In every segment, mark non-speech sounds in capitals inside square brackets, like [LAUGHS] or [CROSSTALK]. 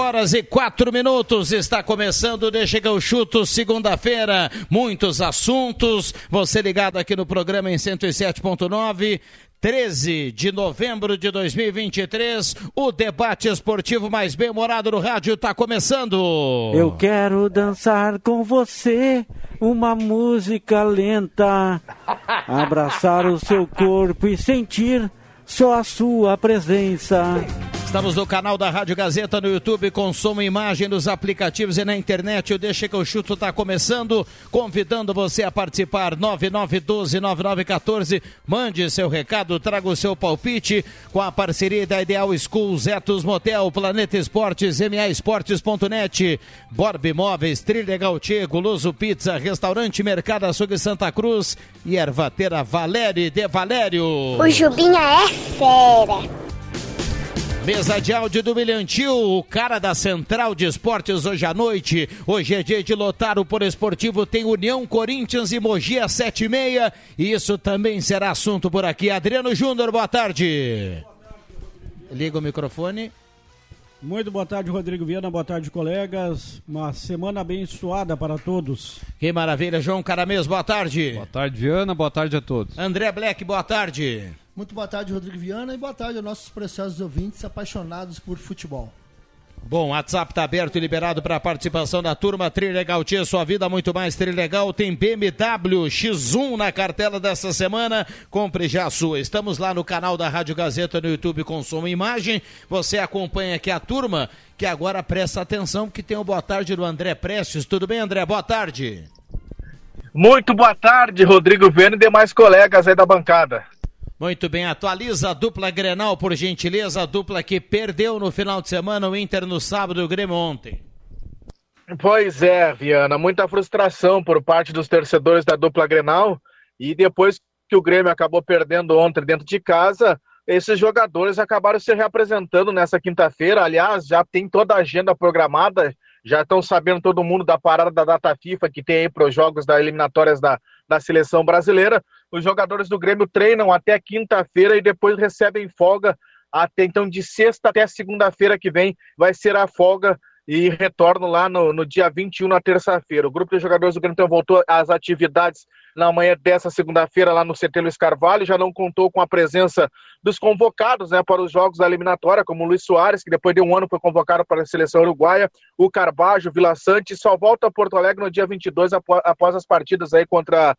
Horas e 4 minutos, está começando Deixa que eu chuto, segunda-feira, muitos assuntos, você ligado aqui no programa em 107.9, 13 de novembro de 2023, o debate esportivo mais bem-humorado no rádio está começando. Eu quero dançar com você uma música lenta, abraçar o seu corpo e sentir só a sua presença. Estamos no canal da Rádio Gazeta no YouTube, e imagem nos aplicativos e na internet. O Deixa que eu chuto está começando, convidando você a participar. 9912-9914. Mande seu recado, traga o seu palpite com a parceria da Ideal School, Zetos Motel, Planeta Esportes, MA Esportes.net, Borb Imóveis, Trilegal Tchê, Guloso Pizza, Restaurante Mercado Açougue Santa Cruz e Ervatera Valério de Valério. O Jubinha é fera. Mesa de áudio do Milhantil, o cara da Central de Esportes hoje à noite. Hoje é dia de lotar o Por Esportivo, tem União Corinthians e Mogi às sete e meia. E isso também será assunto por aqui. Adriano Júnior, boa tarde. Liga o microfone. Muito boa tarde, Rodrigo Viana. Boa tarde, colegas. Uma semana abençoada para todos. Que maravilha, João Caramês. Boa tarde. Boa tarde, Viana. Boa tarde a todos. André Black, boa tarde. Muito boa tarde, Rodrigo Viana, e boa tarde aos nossos preciosos ouvintes apaixonados por futebol. Bom, o WhatsApp está aberto e liberado para a participação da turma. Trilegal Tia, sua vida muito mais Trilegal. Tem BMW X1 na cartela dessa semana. Compre já a sua. Estamos lá no canal da Rádio Gazeta no YouTube com som e imagem. Você acompanha aqui a turma que agora presta atenção que tem o boa tarde do André Prestes. Tudo bem, André? Boa tarde. Muito boa tarde, Rodrigo Viana e demais colegas aí da bancada. Muito bem, atualiza a dupla Grenal, por gentileza, a dupla que perdeu no final de semana o Inter no sábado e o Grêmio ontem. Pois é, Viana, muita frustração por parte dos torcedores da dupla Grenal e depois que o Grêmio acabou perdendo ontem dentro de casa, esses jogadores acabaram se reapresentando nessa quinta-feira. Aliás, já tem toda a agenda programada, já estão sabendo todo mundo da parada da data FIFA que tem aí para os jogos da eliminatórias da, da seleção brasileira. Os jogadores do Grêmio treinam até quinta-feira e depois recebem folga até então de sexta até segunda-feira que vem vai ser a folga e retorno lá no, no dia 21, na terça-feira. O grupo de jogadores do Grêmio então voltou às atividades na manhã dessa segunda-feira lá no CT Luiz Carvalho, já não contou com a presença dos convocados né, para os jogos da eliminatória, como o Luiz Soares, que depois de um ano foi convocado para a seleção uruguaia, o Carbajo, o Vila Sante, só volta a Porto Alegre no dia 22, após as partidas aí contra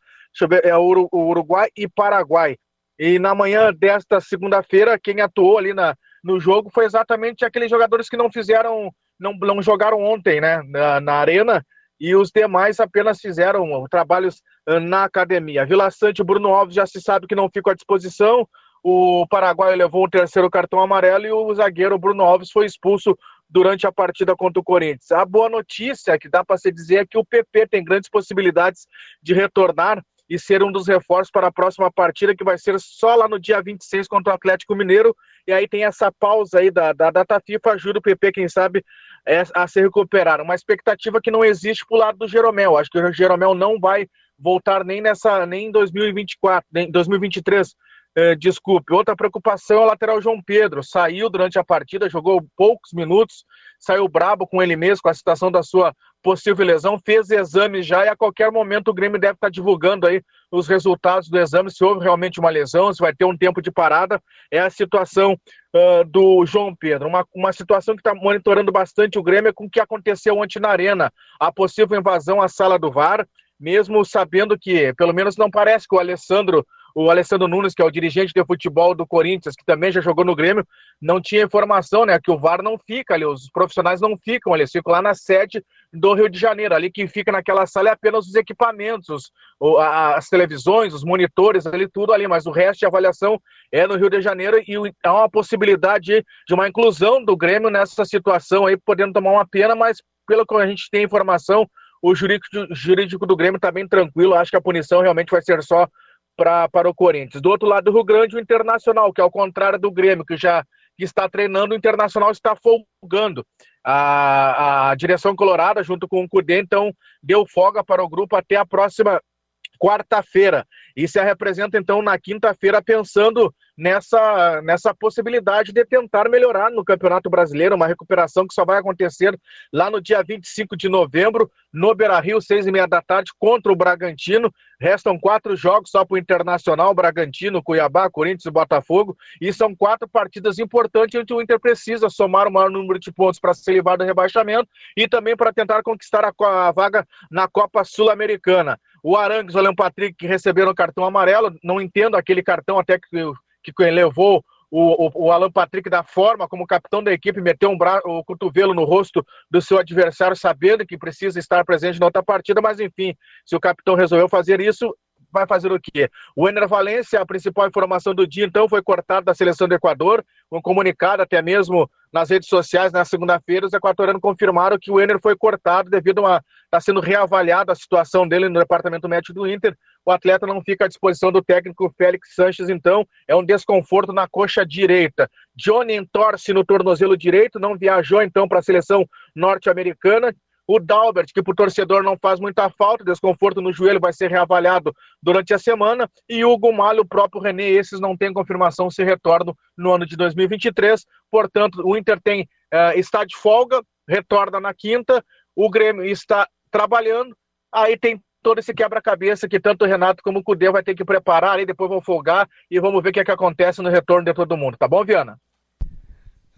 ver, é, o Uruguai e Paraguai. E na manhã desta segunda-feira, quem atuou ali na, no jogo foi exatamente aqueles jogadores que não fizeram não, não jogaram ontem, né, na, na arena, e os demais apenas fizeram trabalhos na academia. Vila Sante Bruno Alves já se sabe que não ficam à disposição. O Paraguai levou o terceiro cartão amarelo e o zagueiro Bruno Alves foi expulso durante a partida contra o Corinthians. A boa notícia que dá para se dizer é que o PP tem grandes possibilidades de retornar e ser um dos reforços para a próxima partida, que vai ser só lá no dia 26 contra o Atlético Mineiro. E aí tem essa pausa aí da, da data FIFA, ajuda o PP, quem sabe, é, a se recuperar. Uma expectativa que não existe para o lado do Jeromel. Acho que o Jeromel não vai voltar nem nessa, nem em 2024, nem 2023. Eh, desculpe. Outra preocupação é o lateral João Pedro. Saiu durante a partida, jogou poucos minutos, saiu brabo com ele mesmo, com a situação da sua possível lesão, fez exame já e a qualquer momento o Grêmio deve estar divulgando aí os resultados do exame, se houve realmente uma lesão, se vai ter um tempo de parada. É a situação uh, do João Pedro. Uma, uma situação que está monitorando bastante o Grêmio é com o que aconteceu ontem na Arena, a possível invasão à sala do VAR, mesmo sabendo que, pelo menos não parece que o Alessandro o Alessandro Nunes, que é o dirigente de futebol do Corinthians, que também já jogou no Grêmio, não tinha informação, né? Que o VAR não fica ali, os profissionais não ficam, eles ficam lá na sede do Rio de Janeiro. Ali que fica naquela sala é apenas os equipamentos, as televisões, os monitores, ali tudo ali, mas o resto de avaliação é no Rio de Janeiro e há uma possibilidade de uma inclusão do Grêmio nessa situação aí, podendo tomar uma pena, mas pelo que a gente tem informação, o jurídico, jurídico do Grêmio está bem tranquilo. Acho que a punição realmente vai ser só pra, para o Corinthians. Do outro lado do Rio Grande, o Internacional, que ao contrário do Grêmio, que já que está treinando, o Internacional está folgando. A, a direção colorada, junto com o Cudê, então, deu folga para o grupo até a próxima quarta-feira. E se representa, então, na quinta-feira, pensando nessa, nessa possibilidade de tentar melhorar no Campeonato Brasileiro, uma recuperação que só vai acontecer lá no dia 25 de novembro, no Beira-Rio, seis e meia da tarde, contra o Bragantino. Restam quatro jogos só para o Internacional, Bragantino, Cuiabá, Corinthians e Botafogo, e são quatro partidas importantes onde o Inter precisa somar o maior número de pontos para se livrar do rebaixamento e também para tentar conquistar a, a vaga na Copa Sul-Americana. O Arangues, o Leão Patrick, que receberam cartão amarelo, não entendo aquele cartão até que que levou o, o, o, Alan Patrick da forma como capitão da equipe meteu um bra... o cotovelo no rosto do seu adversário, sabendo que precisa estar presente na outra partida, mas enfim, se o capitão resolveu fazer isso, vai fazer o quê? O Ener Valência, a principal informação do dia, então, foi cortado da seleção do Equador, um comunicado até mesmo nas redes sociais na segunda-feira, os equatorianos confirmaram que o Ener foi cortado devido a está sendo reavaliada a situação dele no departamento médico do Inter. O atleta não fica à disposição do técnico Félix Sanches, então é um desconforto na coxa direita. Johnny entorce no tornozelo direito, não viajou então para a seleção norte-americana. O Dalbert, que para o torcedor não faz muita falta, desconforto no joelho, vai ser reavaliado durante a semana. E o Gumalho, o próprio René, esses não têm confirmação se retornam no ano de 2023. Portanto, o Inter tem, uh, está de folga, retorna na quinta. O Grêmio está trabalhando. Aí tem todo esse quebra-cabeça que tanto o Renato como o Cudê vai ter que preparar, aí depois vão folgar e vamos ver o que, é que acontece no retorno de todo mundo. Tá bom, Viana?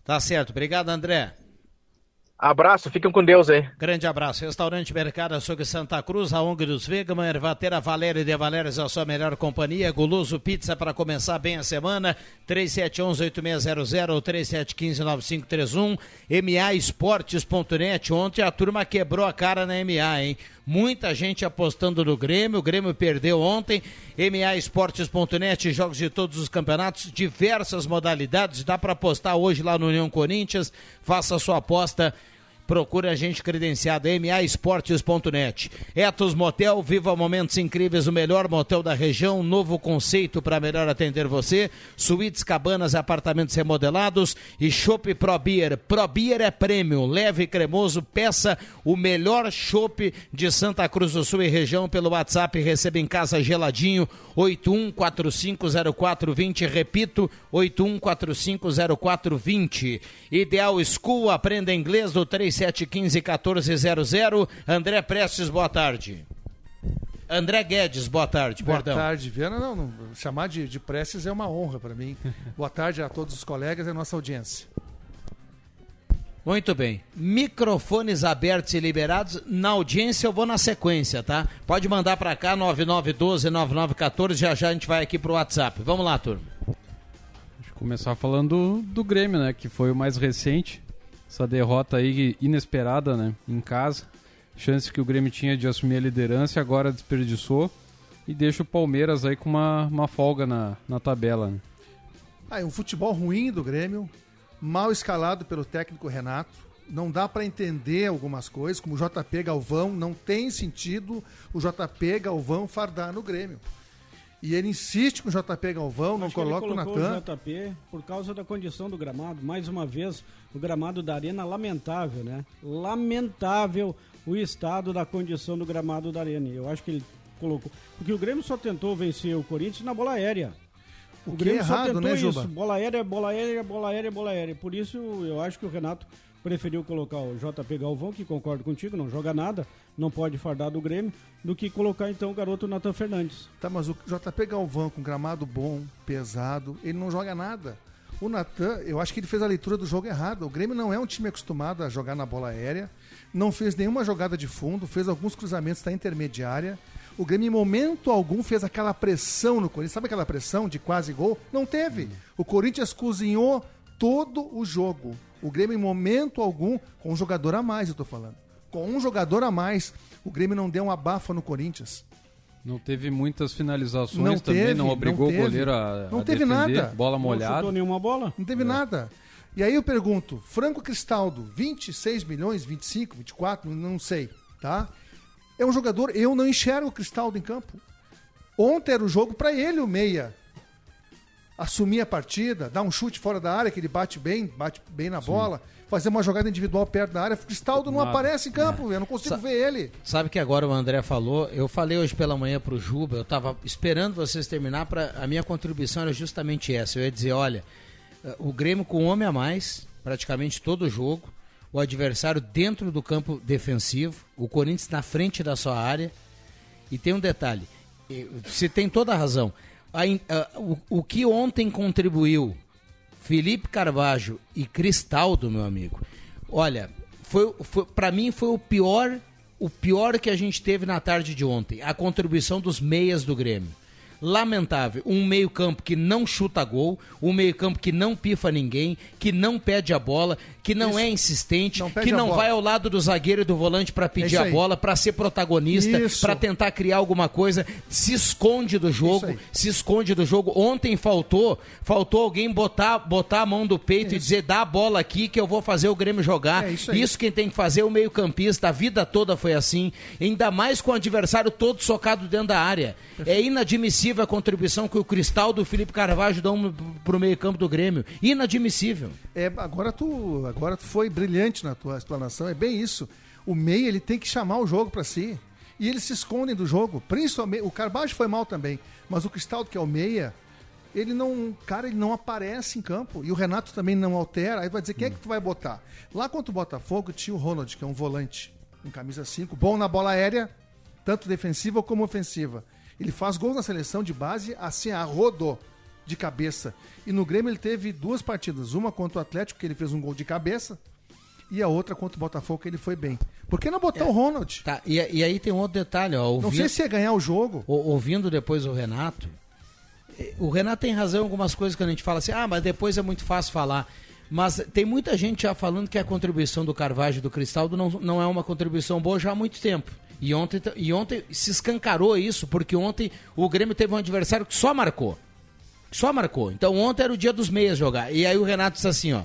Tá certo. Obrigado, André. Abraço, fiquem com Deus aí. Grande abraço. Restaurante Mercado Açougue Santa Cruz, a ONG dos Vegaman, Ervatera Valéria de Valérias, a sua melhor companhia. Guloso Pizza para começar bem a semana. 3711-8600 ou 3715-9531. MAEsportes.net. Ontem a turma quebrou a cara na MA, hein? Muita gente apostando no Grêmio. O Grêmio perdeu ontem. MAEsportes.net, jogos de todos os campeonatos, diversas modalidades. Dá para apostar hoje lá no União Corinthians. Faça a sua aposta Procure a gente credenciado maesportes.net. Etos Motel, viva momentos incríveis, o melhor motel da região, novo conceito para melhor atender você. Suítes, cabanas, apartamentos remodelados e Chopp Pro Beer. Pro Beer é prêmio, leve e cremoso, peça o melhor chopp de Santa Cruz do Sul e região pelo WhatsApp, receba em casa geladinho 81450420, repito, 81450420. Ideal School, aprenda inglês do 3 3715-1400. André Prestes, boa tarde. André Guedes, boa tarde, boa perdão. Boa tarde, Viana. Não, não chamar de, de Prestes é uma honra para mim. [LAUGHS] boa tarde a todos os colegas e a nossa audiência. Muito bem. Microfones abertos e liberados. Na audiência eu vou na sequência, tá? Pode mandar para cá 9912-9914. Já já a gente vai aqui pro WhatsApp. Vamos lá, turma. Deixa eu começar falando do, do Grêmio, né? Que foi o mais recente essa derrota aí inesperada, né, em casa. Chance que o Grêmio tinha de assumir a liderança e agora desperdiçou e deixa o Palmeiras aí com uma, uma folga na, na tabela. Né? Ah, um futebol ruim do Grêmio, mal escalado pelo técnico Renato. Não dá para entender algumas coisas, como o JP Galvão, não tem sentido o JP Galvão fardar no Grêmio. E ele insiste com o JP Galvão, não coloca o Natan. o JP por causa da condição do gramado. Mais uma vez, o gramado da arena lamentável, né? Lamentável o estado da condição do gramado da arena. Eu acho que ele colocou. Porque o Grêmio só tentou vencer o Corinthians na bola aérea. O, o Grêmio é errado, só tentou né, isso. Bola aérea, bola aérea, bola aérea, bola aérea. Por isso eu acho que o Renato preferiu colocar o JP Galvão, que concordo contigo, não joga nada, não pode fardar do Grêmio, do que colocar então o garoto Nathan Fernandes. Tá, mas o JP Galvão com gramado bom, pesado, ele não joga nada. O Natan, eu acho que ele fez a leitura do jogo errado. O Grêmio não é um time acostumado a jogar na bola aérea, não fez nenhuma jogada de fundo, fez alguns cruzamentos da intermediária. O Grêmio, em momento algum, fez aquela pressão no Corinthians. Sabe aquela pressão de quase gol? Não teve. O Corinthians cozinhou todo o jogo. O Grêmio, em momento algum, com um jogador a mais, eu tô falando. Com um jogador a mais, o Grêmio não deu uma bafa no Corinthians. Não teve muitas finalizações Não também, teve, não obrigou não o goleiro a, Não a teve defender, nada. bola Não molhada. chutou nenhuma bola? Não É. teve nada. E aí eu pergunto, Franco Cristaldo, 26 milhões, 25, 24, não sei, tá? É um jogador, eu não enxergo o Cristaldo em campo. Ontem era o jogo para ele, o meia. Assumir a partida, dar um chute fora da área, que ele bate bem, bate bem na bola, fazer uma jogada individual perto da área. O Cristaldo não Nada. aparece em campo, eu não consigo Sa- ver ele. Sabe que agora o André falou, eu falei hoje pela manhã pro Juba, eu tava esperando vocês terminar para a minha contribuição era justamente essa. Eu ia dizer, olha, eh, o Grêmio com um homem a mais, praticamente todo o jogo, o adversário dentro do campo defensivo, o Corinthians na frente da sua área. E tem um detalhe, eh, você tem toda a razão. A a- o, o que ontem contribuiu Felipe Carvalho e Cristaldo, meu amigo. Olha, foi, foi para mim foi o pior, o pior que a gente teve na tarde de ontem, a contribuição dos meias do Grêmio. Lamentável, um meio-campo que não chuta gol, um meio-campo que não pifa ninguém, que não pede a bola, que não é insistente, pede que não bola. vai ao lado do zagueiro e do volante para pedir isso a bola, para ser protagonista, Isso. para tentar criar alguma coisa, se esconde do jogo, se esconde do jogo. Ontem faltou, faltou alguém botar, botar a mão do peito e dizer dá a bola aqui que eu vou fazer o Grêmio jogar. É isso isso, quem tem que fazer é o meio-campista. A vida toda foi assim, ainda mais com o adversário todo socado dentro da área. É inadmissível a contribuição que o Cristal do Felipe Carvalho dão pro meio-campo do Grêmio. Inadmissível. É, agora tu, agora tu foi brilhante na tua explanação, é bem isso. O meia, ele tem que chamar o jogo pra si. E eles se escondem do jogo. Principalmente, o Carvalho foi mal também, mas o Cristaldo, que é o meia, ele não, cara, ele não aparece em campo. E o Renato também não altera. Aí vai dizer, quem é que tu vai botar? Lá contra o Botafogo tinha o Ronald, que é um volante, em camisa 5, bom na bola aérea, tanto defensiva como ofensiva. Ele faz gols na seleção de base, assim, a rodo de cabeça. E no Grêmio ele teve duas partidas. Uma contra o Atlético, que ele fez um gol de cabeça, e a outra contra o Botafogo, que ele foi bem. Por que não botar o Ronald? Tá, e, e aí tem um outro detalhe, ó. Não ouvindo- sei se ia ganhar o jogo. Ouvindo depois o Renato, eh, o Renato tem razão em algumas coisas que a gente fala assim, ah, mas depois é muito fácil falar. Mas tem muita gente já falando que a contribuição do Carvalho e do Cristaldo não, não é uma contribuição boa já há muito tempo. E ontem, e ontem se escancarou isso, porque ontem o Grêmio teve um adversário que só marcou. Só marcou. Então ontem era o dia dos meias jogar. E aí o Renato disse assim, ó.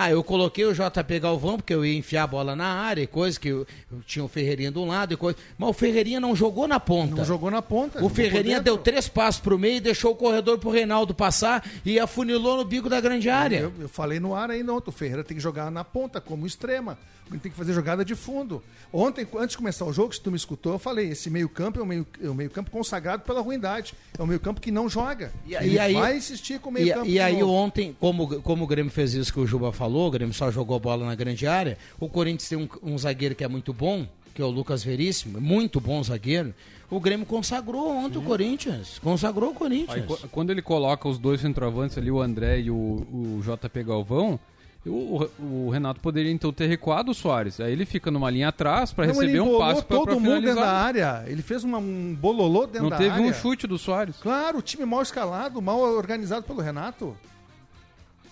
Ah, eu coloquei o JP Galvão, porque eu ia enfiar a bola na área e coisa, que eu, eu tinha o Ferreirinha de um lado e coisa. Mas o Ferreirinha não jogou na ponta. Não jogou na ponta. O Ferreirinha deu três passos pro meio, deixou o corredor pro Reinaldo passar e afunilou no bico da grande área. Eu, eu falei no ar ainda ontem, o Ferreira tem que jogar na ponta, como extrema. Ele tem que fazer jogada de fundo. Ontem, antes de começar o jogo, se tu me escutou, eu falei, esse meio campo é um meio, é um meio campo consagrado pela ruindade. É um meio campo que não joga. E, e aí, vai insistir com o meio e, e aí novo. ontem, como, como o Grêmio fez isso que o Juba falou, o Grêmio só jogou bola na grande área, o Corinthians tem um, um zagueiro que é muito bom, que é o Lucas Veríssimo, muito bom zagueiro. O Grêmio consagrou ontem o Corinthians. Consagrou o Aí, Corinthians. qu- quando ele coloca os dois centroavantes ali, o André e o, o JP Galvão, o, o Renato poderia então ter recuado o Soares. Aí ele fica numa linha atrás para Não, ele receber um passe para todo mundo dentro da área. Ele fez uma- um bololô dentro Não da teve área. um chute do Soares. Claro, o time mal escalado, mal organizado pelo Renato.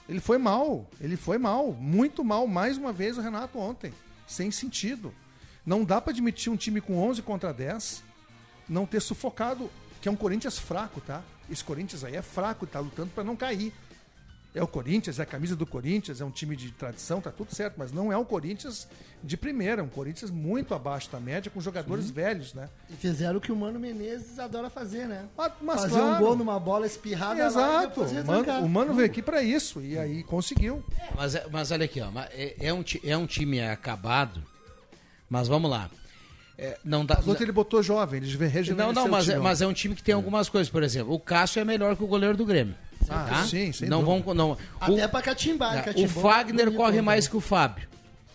Ele foi mal, ele foi mal, muito mal, mais uma vez o Renato ontem, sem sentido. Não dá pra admitir um time com 11 contra 10 não ter sufocado, que é um Corinthians fraco, tá? Esse Corinthians aí é fraco, tá lutando pra não cair. É o Corinthians, é a camisa do Corinthians, é um time de tradição, tá tudo certo, mas não é um Corinthians de primeira, é um Corinthians muito abaixo da média, com jogadores velhos, né? E fizeram o que o Mano Menezes adora fazer, né? Mas, mas fazer um claro. gol numa bola espirrada lá Exato. depois O mano, o Mano veio aqui pra isso e aí conseguiu. Mas, é- mas olha aqui, ó, mas é, é um, é um time acabado, mas vamos lá. É, não dá, As outras ele botou jovem, ele rejuvenesceu Não, não, mas é, mas é um time que tem algumas coisas. Por exemplo, o Cássio é melhor que o goleiro do Grêmio. Ah, tá? sim, sem não dúvida. vão, não, Até o, pra catimbar. catimbou o Fagner corre mais que o Fábio.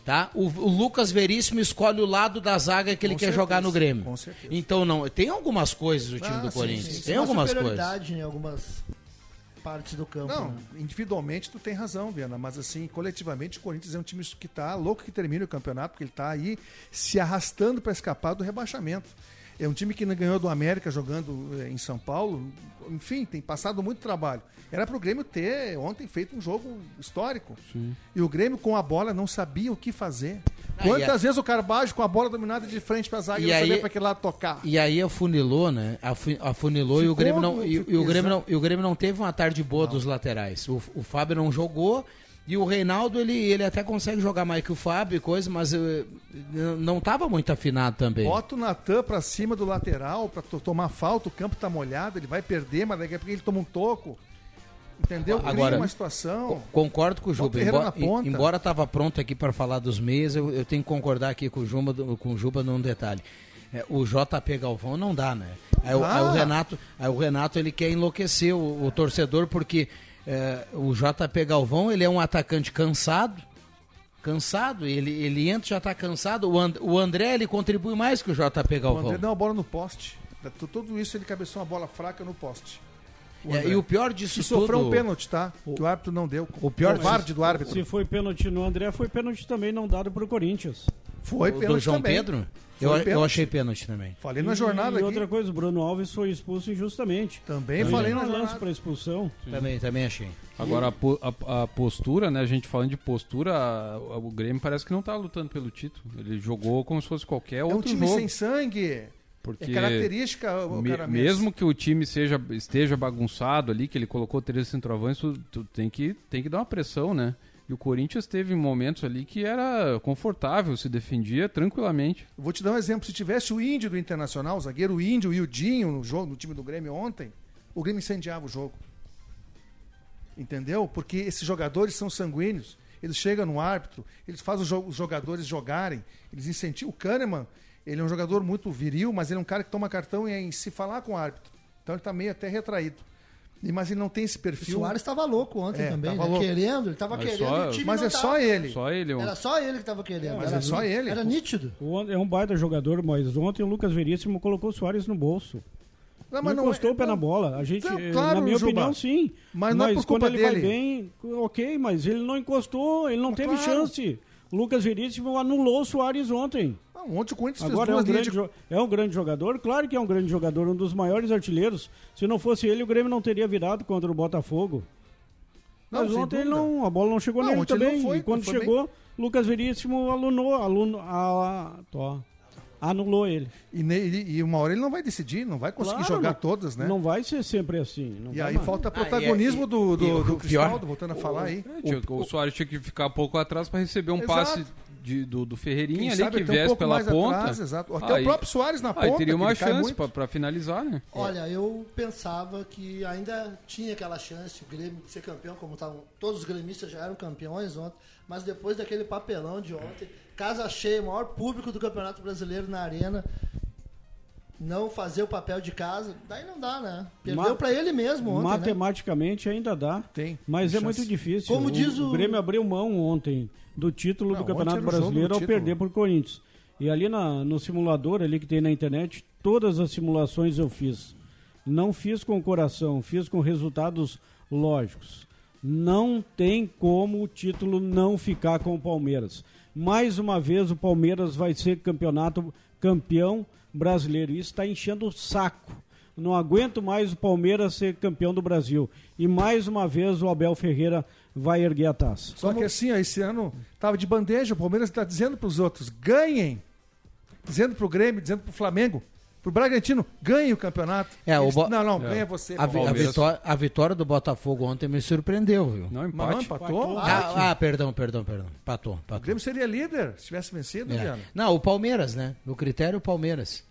Tá? O, o Lucas Veríssimo escolhe o lado da zaga que ele Com quer certeza, jogar no Grêmio. com certeza. Então não, tem algumas coisas o time Ah, do sim, Corinthians. sim, sim. Tem Uma algumas coisas. superioridade em algumas partes do campo. Não, né? individualmente tu tem razão, Viana, mas assim, coletivamente o Corinthians é um time que tá louco que termine o campeonato, porque ele tá aí se arrastando para escapar do rebaixamento. É um time que não ganhou do América jogando eh, em São Paulo. Enfim, tem passado muito trabalho. Era pro Grêmio ter ontem feito um jogo histórico. E o Grêmio com a bola não sabia o que fazer. Ah, Quantas a- vezes o Carbajo com a bola dominada de frente pra zaga E e não aí- sabia pra que lado tocar? E aí afunilou, né? Afu- Afunilou e o Ficou Grêmio não e, e o Grêmio não e o Grêmio não teve uma tarde boa dos laterais. O, o Fábio não jogou e o Reinaldo ele, ele até consegue jogar mais que o Fábio e coisa, mas eh, não estava muito afinado também. Bota o Natan pra cima do lateral pra to- tomar falta, o campo tá molhado, ele vai perder, mas daqui a pouco ele toma um toco. Entendeu? Cria Agora- uma situação. Co- Concordo com o Juba. Embora, embora estava pronto aqui para falar dos meias, eu, eu tenho que concordar aqui com o Juba, com o Juba num detalhe. É, o JP Galvão não dá, né? Aí, o- dá. aí o Renato, aí o Renato ele quer enlouquecer o, o torcedor porque é, o JP Galvão ele é um atacante cansado, cansado. Ele, ele entra já está cansado. O, And- o André ele contribui mais que o JP O Galvão. André deu uma bola no poste. Tudo isso ele cabeçou uma bola fraca no poste. É, e o pior disso E sofreu tudo- um pênalti, tá? Que o árbitro não deu. O pior Covarde do árbitro. Se foi pênalti no André, foi pênalti também não dado pro Corinthians. Foi o do pênalti João também. Pedro? Foi Eu, eu pênalti. achei pênalti também. Falei na E- jornada E aqui. outra coisa, o Bruno Alves foi expulso injustamente. Também Ele falei na lance jornada. para expulsão. Também, também achei. Agora, a, a- a postura, né? A gente falando de postura, a- a- o Grêmio parece que não tá lutando pelo título. Ele jogou como se fosse qualquer É um outro time jogo. sem sangue. Porque É característica, o me- mesmo que o time seja, esteja bagunçado ali, que ele colocou três centroavantes, tu, tu tem, que, tem que dar uma pressão, né? E o Corinthians teve momentos ali que era confortável, se defendia tranquilamente. Vou te dar um exemplo. Se tivesse o Índio do Internacional, o zagueiro Índio e o Dinho no jogo, no time do Grêmio ontem, o Grêmio incendiava o jogo. Entendeu? Porque esses jogadores são sanguíneos. Eles chegam no árbitro, eles fazem os jogadores jogarem, eles incentivam. O Kahneman, ele é um jogador muito viril, mas ele é um cara que toma cartão em, em se falar com o árbitro. Então ele tá meio até retraído. E- Mas ele não tem esse O perfil. Soares estava louco ontem É, também, tava né? louco. Querendo, ele estava Mas querendo só- e o time Mas não é só tava. ele. Só ele. Era só ele que estava querendo. Mas era, é só ele. Era nítido. O É um baita jogador, mas ontem o Lucas Veríssimo colocou o Soares no bolso. Não, Não, mas encostou é- o pé na não. bola. A gente, Não, claro, na minha Juba. opinião, sim. Mas não é por quando culpa ele vai dele. bem, ok, mas ele não encostou, ele não Mas teve claro. chance. O Lucas Veríssimo anulou o Soares ontem. Não, ontem o Corinthians Agora é um, grande, de... é um grande jogador, claro que é um grande jogador, um dos maiores artilheiros. Se não fosse ele, o Grêmio não teria virado contra o Botafogo. Não, Mas ontem não, a bola não chegou Não, nele também. não foi, e quando foi bem. chegou, Lucas Veríssimo alunou, aluno, a, tó, anulou ele. E, ne- e uma hora ele não vai decidir, não vai conseguir Claro, jogar não- todas, né? Não vai ser sempre assim. não E aí mais. falta Ah, protagonismo e- do, do, e o do pior- Cristaldo, voltando a falar aí. É, tinha- o, Soares tinha que ficar um pouco atrás para receber um Exato. passe de- do, do Ferreirinha Quem ali sabe que um viesse pouco pela ponta. atrás, exato. Até Aí- o próprio Soares na Aí ponta. teria uma chance para finalizar, né? Olha, eu pensava que ainda tinha aquela chance, o Grêmio de ser campeão, como estavam. Todos os gremistas já eram campeões ontem, mas depois daquele papelão de ontem, casa cheia, maior público do Campeonato Brasileiro na arena. Não fazer o papel de casa, daí não dá, né? Perdeu Ma- pra ele mesmo ontem. Né? Matematicamente ainda dá. Tem. Mas é chance. muito difícil. Como o, diz o- Grêmio abriu mão ontem do título Não, do Campeonato Brasileiro ao título. perder por Corinthians. E ali na- no simulador ali que tem na internet, todas as simulações eu fiz. Não fiz com o coração, fiz com resultados lógicos. Não tem como o título não ficar com o Palmeiras. Mais uma vez o Palmeiras vai ser campeonato campeão brasileiro. Isso está enchendo o saco. Não aguento mais o Palmeiras ser campeão do Brasil. E mais uma vez o Abel Ferreira vai erguer a taça. Só que assim, ó, esse ano tava de bandeja, o Palmeiras está dizendo para os outros, ganhem. Dizendo pro Grêmio, dizendo pro Flamengo, pro Bragantino, ganhem o campeonato. É, o Bo- Não, não, É. ganha você. A, vi- a vitória, a vitória do Botafogo ontem me surpreendeu, viu? Não, Mas não, empate. empatou. Ah, ah, perdão, perdão, perdão. Patou, O patou. Grêmio seria líder se tivesse vencido, É. Não, o Palmeiras, né? No critério, o Palmeiras.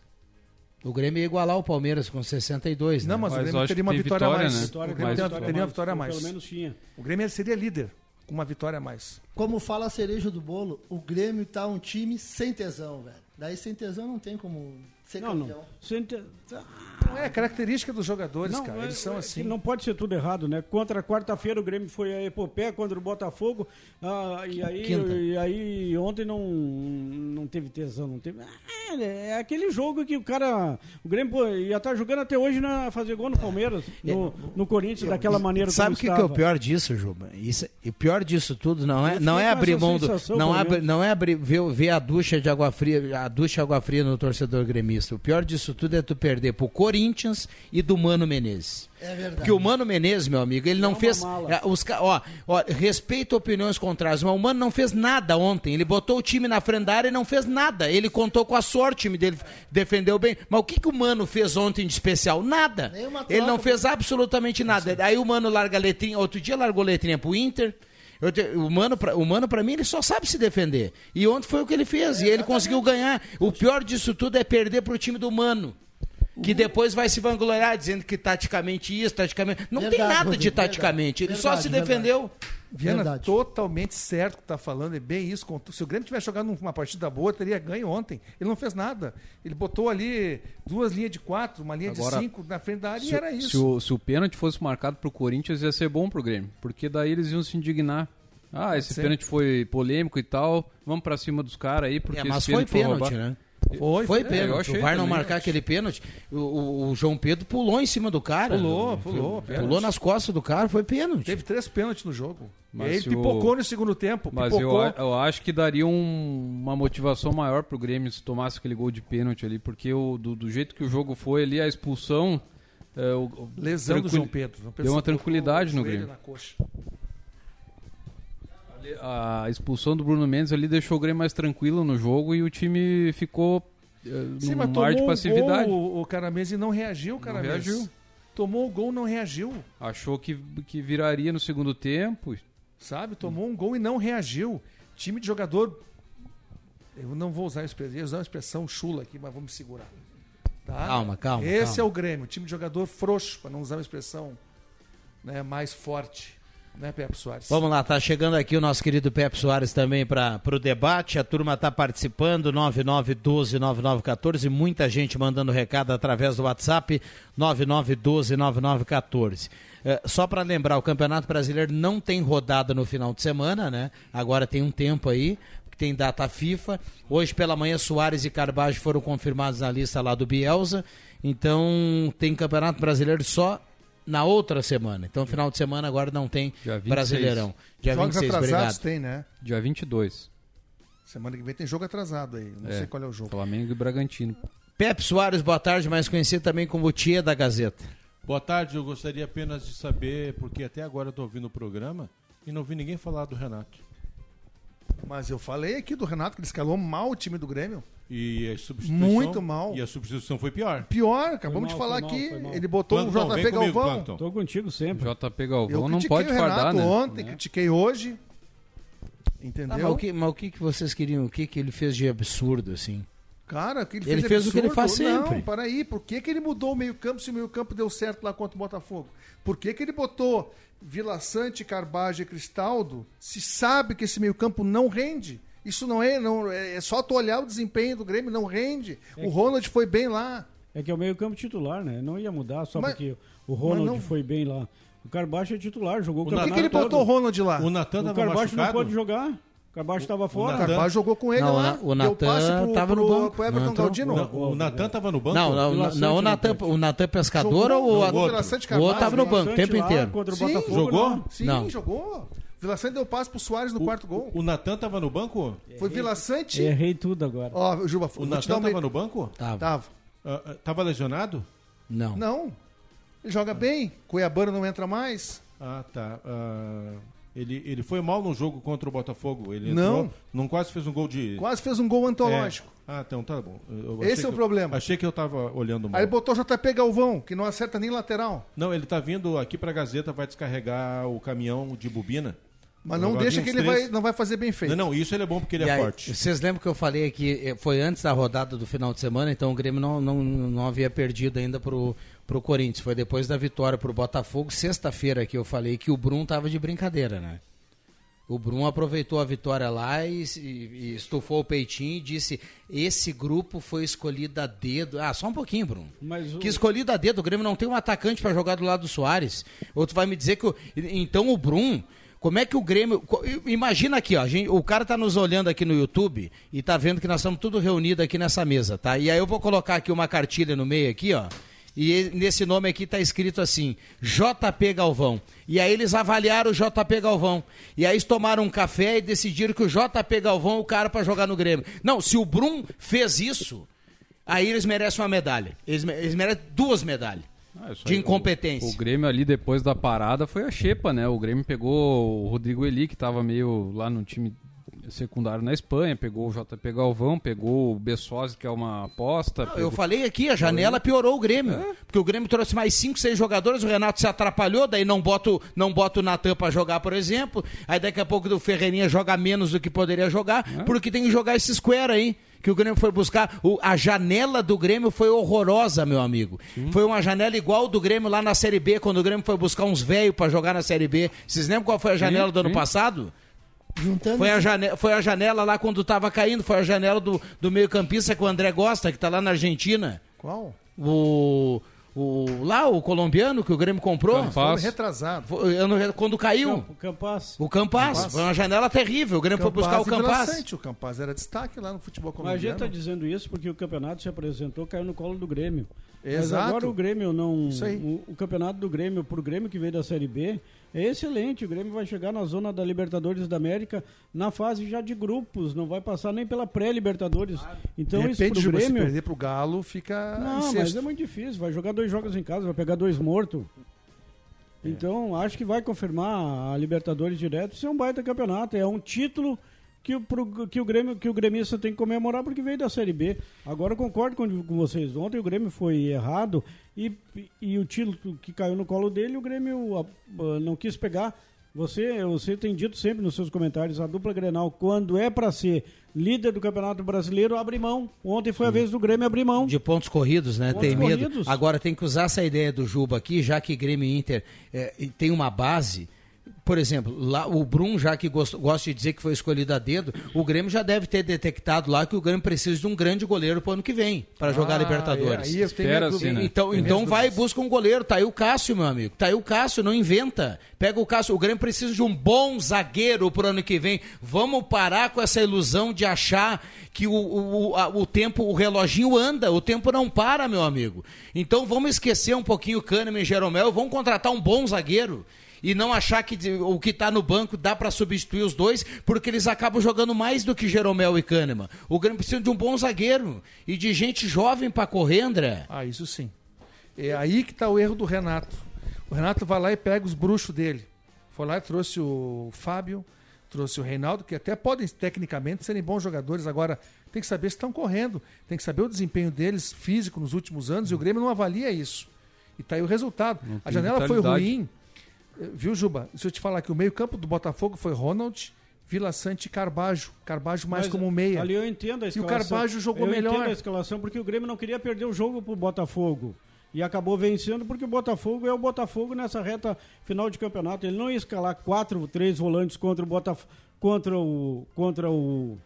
O Grêmio ia igualar o Palmeiras com 62, né? Não, mas, Mas o Grêmio acho teria que uma tem vitória, a vitória, mais. né? Vitória o Grêmio teria, teria uma vitória a mais. Pelo menos tinha. O Grêmio seria líder com uma vitória a mais. Como fala a cereja do bolo, o Grêmio tá um time sem tesão, velho. Daí sem tesão não tem como ser Não, campeão. não. Sente- Ah, Não é característica dos jogadores, Não, cara. é- Eles são é assim. que Não pode ser tudo errado, né? Contra quarta-feira o Grêmio foi a epopeia contra o Botafogo. ah, e, aí, Quinta. e aí ontem não, não teve tesão, não teve. Ah, é aquele jogo que o cara. O Grêmio pô, ia estar jogando até hoje na fazer gol no Palmeiras, no, no Corinthians, daquela maneira Sabe o que, que é o pior disso, Juba? Isso, e o pior disso tudo não é, Eu não é abrir mão do, não, é, menos. não é abrir, ver, ver a ducha de água fria, a ducha de água fria no torcedor gremista. O pior disso tudo é tu perder pro Corinthians e do Mano Menezes. É verdade. Porque o Mano Menezes, meu amigo, ele não uma fez. é, Os, ó, ó, respeito opiniões contrárias, mas o Mano não fez nada ontem. Ele botou o time na frente da área e não fez nada. Ele contou com a sorte, o time dele defendeu bem. Mas o que, que o Mano fez ontem de especial? Nada. Nenhuma Ele não troca, fez absolutamente nada. Aí o Mano larga a letrinha. Outro dia largou letrinha pro Inter. Eu te- o, Mano, pra, o Mano, pra mim, ele só sabe se defender. E ontem foi o que ele fez. e ele conseguiu ganhar. O pior disso tudo é perder pro time do Mano. Que depois vai se vangloriar dizendo que taticamente isso, taticamente. Não tem Verdade, nada de taticamente. Ele só verdade, se verdade. defendeu. Viana, Verdade. totalmente certo que tá falando, é bem isso. Se o Grêmio tivesse jogado uma partida boa, teria ganho ontem. Ele não fez nada. Ele botou ali duas linhas de quatro, uma linha Agora, de cinco na frente da área e Se, era se isso. o, se o pênalti fosse marcado pro Corinthians, ia ser bom pro Grêmio. Porque daí eles iam se indignar. Ah, esse ser. pênalti foi polêmico e tal. Vamos pra cima dos caras aí, porque É, mas esse foi pênalti pênalti, roubado. né? Foi, Foi pênalti. o VAR não marcar aquele pênalti. O, o- o João Pedro pulou em cima do cara. Pulou, pulou, pênalti. Pulou nas costas do cara, foi pênalti. Teve três pênaltis no jogo. Mas ele se o- pipocou no segundo tempo. Mas eu, pipocou. eu acho que daria um- uma motivação maior pro Grêmio se tomasse aquele gol de pênalti ali, porque o, do, do jeito que o jogo foi ali, a expulsão. é, o- Lesão do João Pedro. João Pedro Deu uma tranquilidade no Grêmio. A expulsão do Bruno Mendes ali deixou o Grêmio mais tranquilo no jogo e o time ficou é, Sim, num mar tomou de um passividade. gol, o, o Caramese não reagiu, o Caramese. reagiu. Tomou o gol, não reagiu. Achou que, que viraria no segundo tempo. Sabe? Tomou um gol e não reagiu. Time de jogador. Eu não vou usar a expressão, eu usar uma expressão chula aqui, mas vamos me segurar. Tá? Calma, calma, Esse calma. é o Grêmio, time de jogador frouxo, para não usar uma expressão né, mais forte. Né, Pepe Soares? Vamos lá, tá chegando aqui o nosso querido Pepe Soares também para o debate. A turma tá participando, 9912-9914. Muita gente mandando recado através do WhatsApp, 9912-9914. É, só para lembrar, o Campeonato Brasileiro não tem rodada no final de semana, né? Agora tem um tempo aí, tem data FIFA. Hoje pela manhã, Soares e Carbajo foram confirmados na lista lá do Bielsa. Então tem Campeonato Brasileiro só na outra semana. Então, final de semana agora não tem Dia 26. Brasileirão. Dia Jogos 26, atrasados obrigado. tem, né? Dia 22. Semana que vem tem jogo atrasado aí. Não É, sei qual é o jogo. Flamengo e Bragantino. Pepe Soares, boa tarde, mais conhecido também como Tia da Gazeta. Boa tarde, eu gostaria apenas de saber, porque até agora eu estou ouvindo o programa e não vi ninguém falar do Renato. Mas eu falei aqui do Renato que ele escalou mal o time do Grêmio. E a substituição. Muito mal. E a substituição foi pior. Pior, acabamos mal, de falar mal, aqui. Ele botou Plankton, o JP comigo, Galvão. Plankton. Tô contigo sempre. JP Eu Galvão não pode o Renato fardar, né? ontem, critiquei hoje. Ah, Entendeu? mas, o que, mas o que, que vocês queriam? O que, que ele fez de absurdo, assim? Cara, que ele, Ele fez, é fez o que ele faz sempre. Não, para aí. Por que, que ele mudou o meio-campo se o meio-campo deu certo lá contra o Botafogo? Por que, que ele botou Vila Sante, Carbage e Cristaldo se sabe que esse meio-campo não rende? Isso não é, não, é só tu olhar o desempenho do Grêmio, não rende. É O Ronald foi bem lá. É que é o meio campo titular, né? Não ia mudar só Mas- porque o Ronald não- foi bem lá. O Carbaixo é titular, jogou o, O Por que, que ele todo. botou o Ronald lá? O Natan O Carbaixo não pode jogar. O Carbaixo estava O fora. Natan- Carbage jogou com ele Não, lá. o Natan pro, tava no banco, pro Everton. Galdino. Não, o Natan estava no banco? Não, não, não, não, o Natan, o Natan Pescador Jogou, ou o, não, o outro. O outro tava no banco o tempo lá inteiro. Contra o Sim, Botafogo, jogou? não. Sim, Não. jogou. Vila Sante deu passe pro Soares no quarto gol. O Natan estava no banco? Foi Vila Sante. Errei tudo agora. Ó, Juba, O Natan estava uma... no banco? Tava. Tava. Ah, ah, Tava lesionado? Não. Não. Ele joga bem. Cuiabano não entra mais. Ah, tá. Ah, ele, ele foi mal no jogo contra o Botafogo. Ele Não. entrou, não quase fez um gol de. Quase fez um gol antológico. É. Ah, então tá bom. Eu Esse achei é o que- problema. Achei que eu tava olhando mal. Aí botou o JP Galvão, que não acerta nem lateral. Não, ele tá vindo aqui pra Gazeta, vai descarregar o caminhão de bobina. Mas não deixa que ele três- vai, não vai fazer bem feito. Não, não, isso ele é bom porque ele E é aí, forte. Vocês lembram que eu falei aqui, eh, foi antes da rodada do final de semana, então o Grêmio não, não, não havia perdido ainda pro, pro Corinthians. Foi depois da vitória pro Botafogo, sexta-feira que eu falei que o Brum tava de brincadeira, né? O Brum aproveitou a vitória lá e, e- e estufou o peitinho e disse: esse grupo foi escolhido a dedo. Ah, só um pouquinho, Brum. Mas o- Que escolhido a dedo, o Grêmio não tem um atacante para jogar do lado do Soares. Outro vai me dizer que. o- então o Brum. Como é que o Grêmio. Imagina aqui, ó. gente- o cara tá nos olhando aqui no YouTube e tá vendo que nós estamos tudo reunidos aqui nessa mesa, tá? E aí eu vou colocar aqui uma cartilha no meio aqui, ó. E nesse nome aqui tá escrito assim: JP Galvão. E aí eles avaliaram o JP Galvão. E aí eles tomaram um café e decidiram que o JP Galvão é o cara para jogar no Grêmio. Não, se o Brum fez isso, aí eles merecem uma medalha. Eles, eles merecem duas medalhas. Ah, de incompetência. O, o Grêmio ali depois da parada foi a xepa, né? O Grêmio pegou o Rodrigo Eli, que tava meio lá no time secundário na Espanha, pegou o JP Galvão, pegou o Bessosi, que é uma aposta. Não, pegou- Eu falei aqui, a janela piorou o Grêmio. Porque o Grêmio trouxe mais cinco, seis jogadores, o Renato se atrapalhou, daí não bota, o- não bota o Natan pra jogar, por exemplo. Aí daqui a pouco o Ferreirinha joga menos do que poderia jogar, porque tem que jogar esse square aí. Que o Grêmio foi buscar. O- a janela do Grêmio foi horrorosa, meu amigo. Foi uma janela igual do Grêmio lá na Série B, quando o Grêmio foi buscar uns velhos pra jogar na Série B. Vocês lembram qual foi a janela do ano sim. passado? Juntando Foi a, janela, foi a janela lá quando tava caindo, foi a janela do, do meio-campista que o André gosta, que tá lá na Argentina. Qual? O, o. Lá, o colombiano que o Grêmio comprou. Foi ano retrasado. Foi ano quando caiu. O Campas. O Campas. Campas. Foi uma janela terrível. O Grêmio foi buscar o Campas. Sante. O Campaz era destaque lá no futebol Mas a gente colombiano. está dizendo isso porque o campeonato se apresentou, caiu no colo do Grêmio. Mas Exato. agora o Grêmio não. Isso aí. O, o campeonato do Grêmio, pro Grêmio que veio da Série B, excelente. O Grêmio vai chegar na zona da Libertadores da América na fase já de grupos, não vai passar nem pela pré-Libertadores. Então de isso repente, pro Juba, se Grêmio. perder pro Galo, fica Não, mas é muito difícil. Vai jogar dois jogos em casa, vai pegar dois mortos. Então, acho que vai confirmar a Libertadores direto. Isso é um baita campeonato. É um título que o, pro- que o, Grêmio, que o gremista tem que comemorar porque veio da Série B. Agora, eu concordo com, com vocês. Ontem o Grêmio foi errado e, e o título que caiu no colo dele, o Grêmio ah, ah, não quis pegar. Você, você tem dito sempre nos seus comentários, a dupla Grenal, quando é para ser líder do Campeonato Brasileiro, abre mão. Ontem foi a vez do Grêmio abrir mão. De pontos corridos, né? Pontos tem medo. corridos. Agora tem que usar essa ideia do Juba aqui, já que Grêmio e Inter eh, tem uma base. Por exemplo, lá o Brum, já que gost- gosta de dizer que foi escolhido a dedo, o Grêmio já deve ter detectado lá que o Grêmio precisa de um grande goleiro pro ano que vem, para jogar Ah, Libertadores. minha Espera, assim, né? Então, Tem então vai e busca um goleiro. Tá aí o Cássio, meu amigo. Tá aí o Cássio, não inventa. Pega o Cássio. O Grêmio precisa de um bom zagueiro pro ano que vem. Vamos parar com essa ilusão de achar que o, o, a- o tempo, o reloginho anda. O tempo não para, meu amigo. Então vamos esquecer um pouquinho o Kahneman e Jeromel. Vamos contratar um bom zagueiro. E não achar que o que tá no banco dá para substituir os dois, porque eles acabam jogando mais do que Jeromel e Kahneman. O Grêmio precisa de um bom zagueiro e de gente jovem para correr, André. Ah, isso sim. É aí que está o erro do Renato. O Renato vai lá e pega os bruxos dele. Foi lá e trouxe o Fábio, trouxe o Reinaldo, que até podem tecnicamente serem bons jogadores. Agora, tem que saber se estão correndo, tem que saber o desempenho deles físico nos últimos anos, e o Grêmio não avalia isso. E tá aí o resultado. A janela foi vitalidade. ruim. Viu, Juba? Se eu te falar que o meio-campo do Botafogo foi Ronald, Vila Sante e Carbajo. Carbajo mais Mas como meia. Ali eu entendo a E o escalação. Carbajo jogou eu melhor. entendo a escalação porque o Grêmio não queria perder o jogo pro Botafogo. E acabou vencendo porque o Botafogo é o Botafogo nessa reta final de campeonato. Ele não ia escalar quatro, três volantes contra o Botafogo. Contra o. Contra o.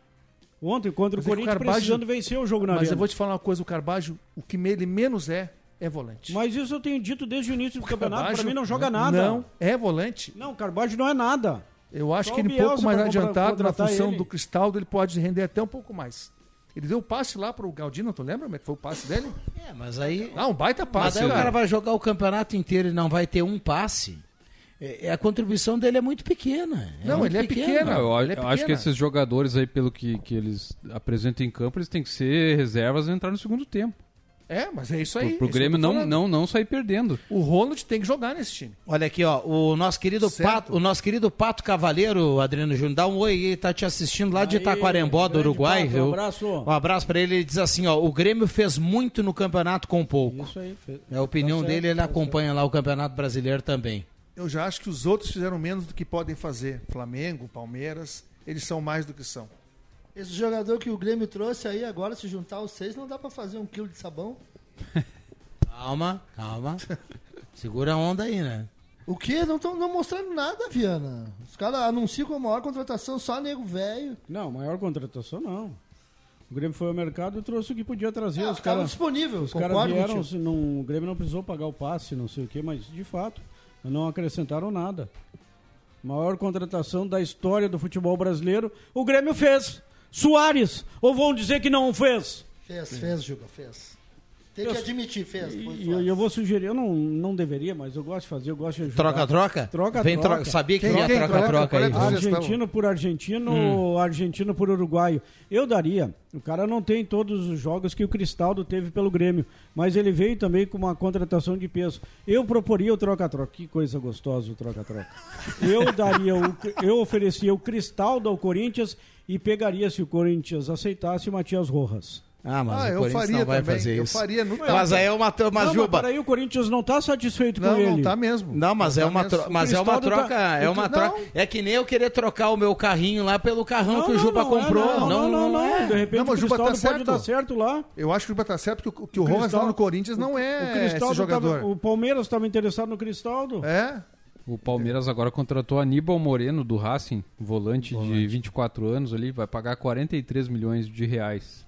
Ontem, contra Mas o é o Corinthians, Carbajo- precisando vencer o jogo na Mas arena. eu vou te falar uma coisa, o Carbajo, o que ele menos é, é volante. Mas isso eu tenho dito desde o início do campeonato. Carbajo- Pra mim não joga nada. Não, é volante. Não, o Carbajo não é nada. Eu acho Só que o ele um pouco mais adiantado na função ele. do Cristaldo, ele pode render até um pouco mais. Ele deu o passe lá pro Galdino, tu lembra como é que foi o passe dele? É, mas aí. Ah, um baita Mas passe, aí o cara. cara vai jogar o campeonato inteiro e não vai ter um passe. É, a contribuição dele é muito pequena. Não, muito ele é pequeno. Não, eu, Ele é eu acho que pequena. esses jogadores aí, pelo que, que eles apresentam em campo, eles têm que ser reservas e entrar no segundo tempo. É, mas é isso aí. Pro, pro é isso Grêmio não, não, não sair perdendo. O Ronald tem que jogar nesse time. Olha aqui, ó, o nosso querido Certo. Pato, o nosso querido Pato Cavaleiro, Adriano Júnior, dá um oi, ele tá te assistindo lá de Itaquarembó, do Uruguai, Pato, viu? um abraço. Um abraço pra ele, ele diz assim, ó, o Grêmio fez muito no campeonato com pouco. Isso aí. fe- É a opinião tá dele, certo, ele tá acompanha lá o Campeonato Brasileiro também. Eu já acho que os outros fizeram menos do que podem fazer. Flamengo, Palmeiras, eles são mais do que são. Esse jogador que o Grêmio trouxe aí, agora se juntar os seis, não dá pra fazer um quilo de sabão. [LAUGHS] Calma, calma. Segura a onda aí, né? O quê? Não estão não mostrando nada, Viana. Os caras anunciam com a maior contratação só nego velho. Não, maior contratação não. O Grêmio foi ao mercado e trouxe o que podia trazer. É, os caras disponível, Os caras vieram, não, o Grêmio não precisou pagar o passe, não sei o quê, mas de fato, não acrescentaram nada. Maior contratação da história do futebol brasileiro, o Grêmio fez. Soares, ou vão dizer que não fez? Fez, fez, Juba, fez. Tem que Eu- admitir, fez. E eu, eu vou sugerir, eu não, não deveria, mas eu gosto de fazer, eu gosto de ajudar. Troca-troca? Troca, Vem troca. tro- sabia que Quem- ia troca-troca aí. troca? Argentino por argentino, Hum. argentino por uruguaio. Eu daria. O cara não tem todos os jogos que o Cristaldo teve pelo Grêmio, mas ele veio também com uma contratação de peso. Eu proporia o troca-troca. Que coisa gostosa o troca-troca. Eu daria, o, eu oferecia o Cristaldo ao Corinthians e pegaria, se o Corinthians aceitasse, o Matias Rojas. Ah, mas Ah, o eu Corinthians faria não vai também, fazer eu isso. faria no Mas aí é uma, uma não, mas Juba. peraí, o Corinthians não está satisfeito Não, com ele. não tá mesmo. Não, mas Não é tá uma, mesmo. tro- mas é uma troca, tá- é o uma troca. É que nem eu querer trocar o meu carrinho lá pelo carrão que o Juba não, comprou. é, não, não, não, não. é. De repente Não, mas o o Juba tá Cristaldo pode certo. dar certo lá. Eu acho que o Juba tá certo, porque o, que o, O Rojas lá no Corinthians não o é Cristaldo esse jogador. tava- o Palmeiras estava interessado no Cristaldo. É? O Palmeiras agora contratou Aníbal Moreno do Racing, volante, de 24 anos ali, vai pagar 43 milhões de reais.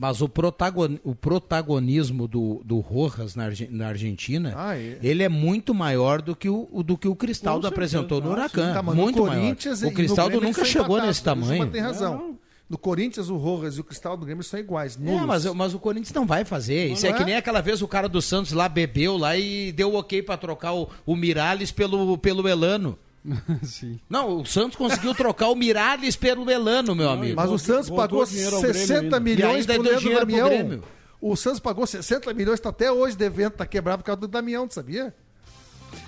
Mas o, protagon, o protagonismo do, do Rojas na, na Argentina, Ah, é. ele é muito maior do que o, do que o Cristaldo Com certeza. apresentou no Ah, Huracan. Tá, muito maior. O Cristaldo nunca chegou nesse empatados. O Juba tamanho. tem razão. Não. No Corinthians, o Rojas e o Cristaldo do Grêmio são iguais. É, nulos. mas, mas o Corinthians não vai fazer. Isso Não é que é? nem aquela vez o cara do Santos lá bebeu lá e deu ok pra trocar o, o Miralles pelo, pelo Elano. [LAUGHS] Sim. Não, o Santos conseguiu trocar o Miralles pelo Elano, meu amigo. Mas o Santos voltou pagou dinheiro ao Grêmio 60 ainda. E milhões ainda pro Leandro pro Damião. O Santos pagou 60 milhões, tá até hoje devendo, tá quebrado por causa do Damião, tu sabia?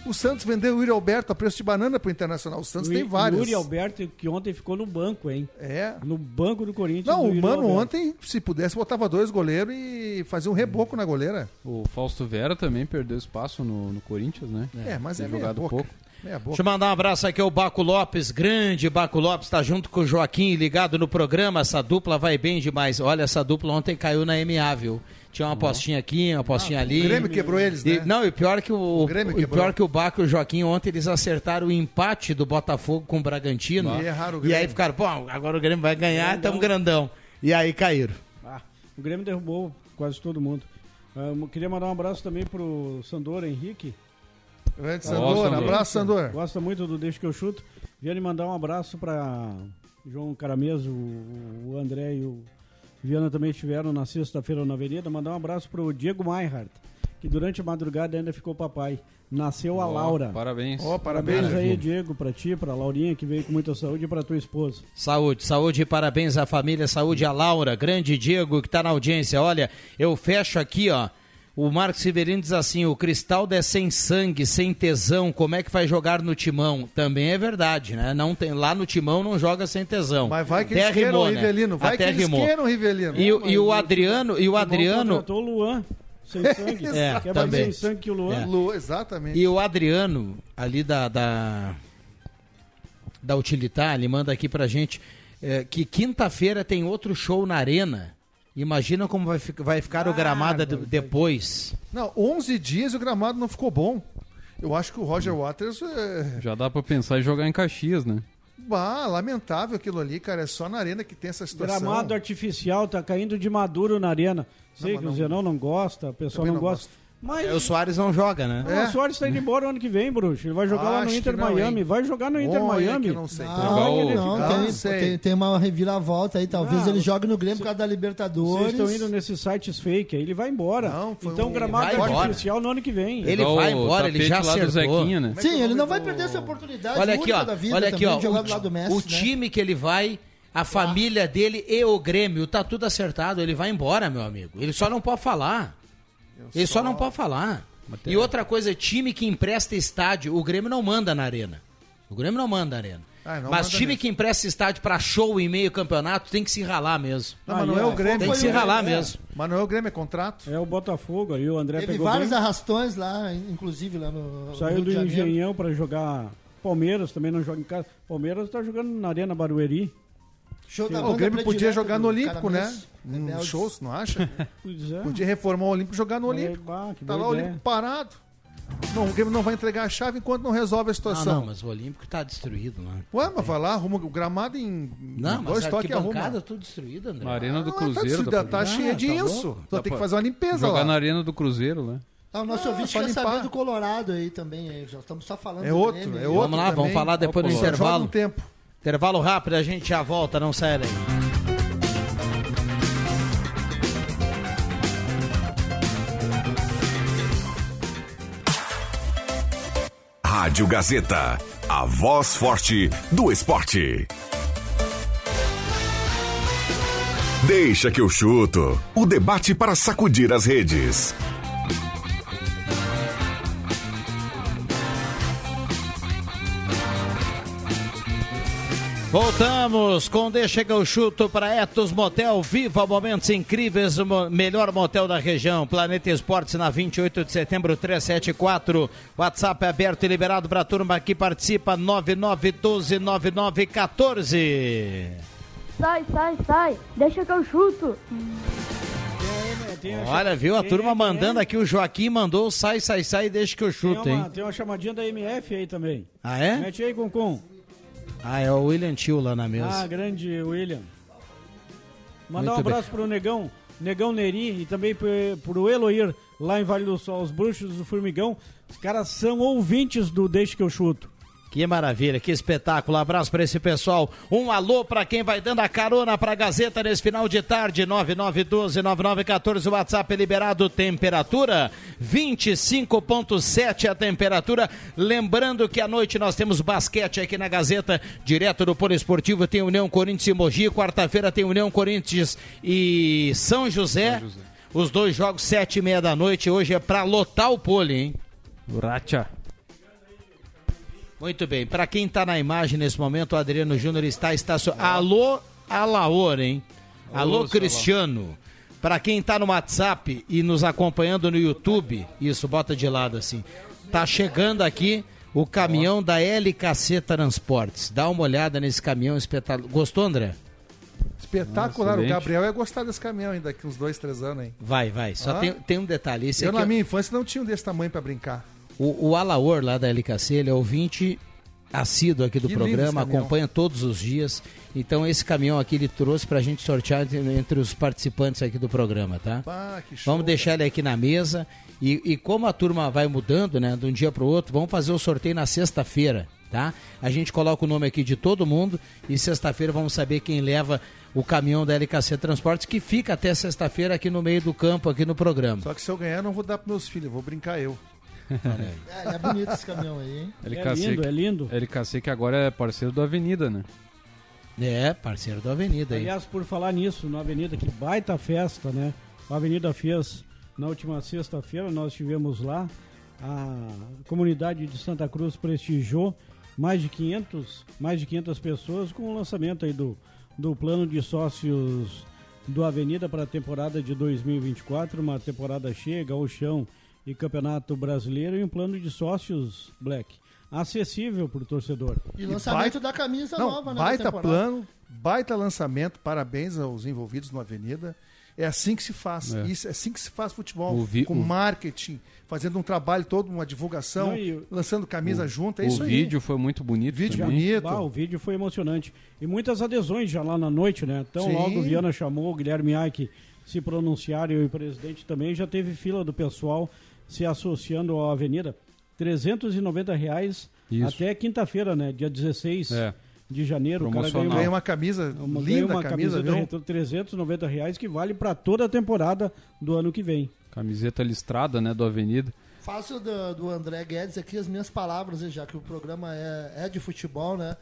O Santos vendeu o Yuri Alberto a preço de banana pro Internacional. O Santos O tem vários. Yuri Alberto, que ontem ficou no banco, hein? É. No banco do Corinthians. Não, do o Mano Alberto. ontem, se pudesse, botava dois goleiros e fazia um reboco na goleira. O Fausto Vera também perdeu espaço no, no Corinthians, né? É, mas é Tem meia jogado boca. pouco. Deixa eu mandar um abraço aqui ao Baco Lopes, grande Baco Lopes, tá junto com o Joaquim, ligado no programa. Essa dupla vai bem demais. Olha, essa dupla ontem caiu na MA, viu? Tinha uma postinha aqui, uma postinha ali. O Grêmio quebrou eles, E- né? não, e pior que o, O Grêmio e quebrou. pior que o Baco e o Joaquim ontem eles acertaram o empate do Botafogo com o Bragantino. E erraram o E aí Grêmio. ficaram, pô, agora o Grêmio vai ganhar, estamos grandão. E aí caíram. Ah, o Grêmio derrubou quase todo mundo. Ah, eu queria mandar um abraço também pro Sandor Henrique. Grande Sandor, Sandor. abraço, Sandor. Gosta muito do Deixa que eu chuto. Viane mandar um abraço para João Carameso, o o André e o Viana também estiveram na sexta-feira na Avenida. Mandar um abraço pro Diego Meinhardt, que durante a madrugada ainda ficou papai. Nasceu a Ó, Laura. Parabéns. Ó, parabéns, Parabéns aí, Diego. Pra ti, pra Laurinha, que veio com muita saúde, e pra tua esposa. Saúde, saúde e parabéns à família, saúde à Laura, grande Diego que está na audiência. Olha, eu fecho aqui, ó. O Marcos Severino diz assim: o Cristaldo é sem sangue, sem tesão, como é que vai jogar no timão? Também é verdade, né? Não tem, lá no timão não joga sem tesão. Mas vai que Até eles queiram o rimou, né? Rivelino. Vai Até que eles rimou. queiram o Rivelino. E, o- e o Adriano, e o Adriano, contratou o Luan, sem [LAUGHS] sangue. É, que é também. mais sem sangue que o Luan. É. Lu, exatamente. E o Adriano, ali da, da, da Utilitar, ele manda aqui pra gente eh, que quinta-feira tem outro show na Arena. Imagina como vai, fi- vai ficar o gramado de- depois. Não, 11 dias e o gramado não ficou bom. Eu acho que o Roger Waters é... Já dá pra pensar em jogar em Caxias, né? Bah, lamentável aquilo ali, cara. É só na arena que tem essa situação. Gramado artificial tá caindo de maduro na arena. Sei mas que o não- Zenão não gosta, o pessoal Também não, não gosta. Mas É, O Soares não joga, né? não, o Soares tá indo embora o ano que vem, bruxo. Ele vai jogar lá no Acho Inter não, Miami. hein? Vai jogar no Inter Miami. eu não sei. Não, o- não, Não tem, sei. tem, tem uma reviravolta aí. Talvez ele jogue no Grêmio por causa da Vocês Libertadores. estão indo nesses sites fake aí, ele vai embora. Não, foi então um- gramado Ele vai embora. artificial no ano que vem. Ele Igual vai o embora, ele já acertou. Zequinha, né? Sim, ele não vai perder essa oportunidade Olha aqui, única ó. da vida Olha aqui, também ó. de jogar O, do lado do ti- Messi, o né? time que ele vai, a família dele e o Grêmio, tá tudo acertado. Ele vai embora, meu amigo. Ele só não pode falar. Ele só não pode falar. E outra coisa, time que empresta estádio, o Grêmio não manda na arena. O Grêmio não manda na arena. Ah, não Mas manda time mesmo. que empresta estádio pra show em meio campeonato tem que se ralar mesmo. Não, mas não é o Grêmio. Tem que se ralar é. mesmo. Mas não é o Grêmio, é contrato. É o Botafogo aí, o André Teve pegou vários bem. arrastões lá, inclusive lá no Saiu do. Engenhão pra jogar. Palmeiras também não joga em casa. Palmeiras tá jogando na Arena Barueri. Show da O Grêmio podia jogar no Olímpico, né? Um show, você não acha? [LAUGHS] Pois é. Podia reformar o Olímpico e jogar no Olímpico. Tá lá o. Olímpico parado. não, o Grêmio não vai entregar a chave enquanto não resolve a Ah, situação. não, mas o Olímpico tá destruído lá. Ué, mas vai lá, arruma o gramado em Não, mas dois a toques e arruma. arquibancada tudo destruída, André. Na Arena do Ah, tá Cruzeiro. tá jogar. cheia Ah, tá vai ter que fazer uma limpeza Jogar lá. na Arena do Cruzeiro, né? Ah, o nosso Ah, ouvinte só quer limpar. saber do Colorado aí também. Já estamos só falando É do outro, é outro. Vamos lá, vamos também. falar depois do Só joga intervalo. um tempo. Intervalo rápido, a gente já volta, não sai daí. Rádio Gazeta, a voz forte do esporte. Deixa que eu chuto. O debate para sacudir as redes. Voltamos com Deixa que eu chuto para Etos Motel. Viva momentos incríveis, o mo- melhor motel da região. Planeta Esportes na 28 de setembro 374. WhatsApp é aberto e liberado para a turma que participa 99129914. Sai, sai, sai. Deixa que eu chuto. Tem Olha, viu? A tem- turma tem- mandando aqui, o Joaquim mandou sai, sai, sai, deixa que eu Tem chuto, uma, hein? tem uma chamadinha da MF aí também. Ah, é? Mete aí, Concon. Ah, é o William Tio lá na Ah, mesa. grande William. Mandar um Muito bem. abraço pro Negão, Negão Neri e também pro, pro Eloir, lá em Vale do Sol, os bruxos do Formigão. Os caras são ouvintes do Deixa que eu chuto. Que maravilha, que espetáculo. Abraço para esse pessoal. Um alô para quem vai dando a carona para a Gazeta nesse final de tarde. 9912-9914. O WhatsApp é liberado. Temperatura 25,7 a temperatura. Lembrando que à noite nós temos basquete aqui na Gazeta, direto do Polo Esportivo. Tem União Corinthians e Mogi. Quarta-feira tem União Corinthians e São José. Os dois jogos, sete e meia da noite. Hoje é para lotar o pole, hein? Uracha. Muito bem. Para quem está na imagem nesse momento, o Adriano Júnior está estacionado. Alô, Alaor, hein? Alô, Alô, Cristiano. Para quem está no WhatsApp e nos acompanhando no YouTube, isso, bota de lado assim. Tá chegando aqui o caminhão da LKC Transportes. Dá uma olhada nesse caminhão espetacular. Gostou, André? Espetacular. o. Gabriel ia gostar desse caminhão ainda daqui uns dois, três anos, hein? Vai, vai. Só Ah. tem, tem um detalhe. Esse Eu, aqui, na ó, minha infância, não tinha um desse tamanho pra brincar. O, o Alaor lá da LKC, ele é ouvinte assíduo aqui do Que programa, acompanha todos os dias. Então esse caminhão aqui ele trouxe pra gente sortear entre, entre os participantes aqui do programa, tá? Ah, que show. Vamos deixar ele aqui na mesa. E, e como a turma vai mudando, né, de um dia pro outro, vamos fazer o sorteio na sexta-feira, tá? A gente coloca o nome aqui de todo mundo e sexta-feira vamos saber quem leva o caminhão da LKC Transportes, que fica até sexta-feira aqui no meio do campo, aqui no programa. Só que se eu ganhar, não vou dar pros meus filhos, vou brincar eu. É, é bonito esse caminhão aí, hein? LKC, lindo, é lindo. LKC que agora é parceiro do Avenida, né? É, parceiro da Avenida aí. Aliás, por falar nisso, na Avenida, que baita festa, né? A Avenida fez na última sexta-feira, nós estivemos lá. A comunidade de Santa Cruz prestigiou mais de 500, mais de 500 pessoas com o lançamento aí do, do plano de sócios do Avenida para a temporada de 2024, uma temporada cheia, gauchão e campeonato brasileiro e um plano de sócios Black acessível para o torcedor. E lançamento da camisa Não, nova, né? baita temporada. plano, baita lançamento, parabéns aos envolvidos no Avenida. É assim que se faz. É. Isso, é assim que se faz futebol. O vi- com o- marketing, fazendo um trabalho todo, uma divulgação, Não, e o- lançando camisa junto. É o isso aí. vídeo foi muito bonito Vídeo também. bonito. Ah, o vídeo foi emocionante. E muitas adesões já lá na noite, né? Então Sim. logo o Viana chamou, o Guilherme Aike se pronunciaram e o presidente também. Já teve fila do pessoal se associando à Avenida. 390 reais Isso. até quinta-feira, né? Dia 16 É. de janeiro. O cara Ganhei uma, uma camisa, uma, linda uma camisa, camisa viu? 390 reais que vale para toda a temporada do ano que vem. Camiseta listrada, né, do Avenida. Faço do, do André Guedes aqui as minhas palavras, já que o programa é, é de futebol, né?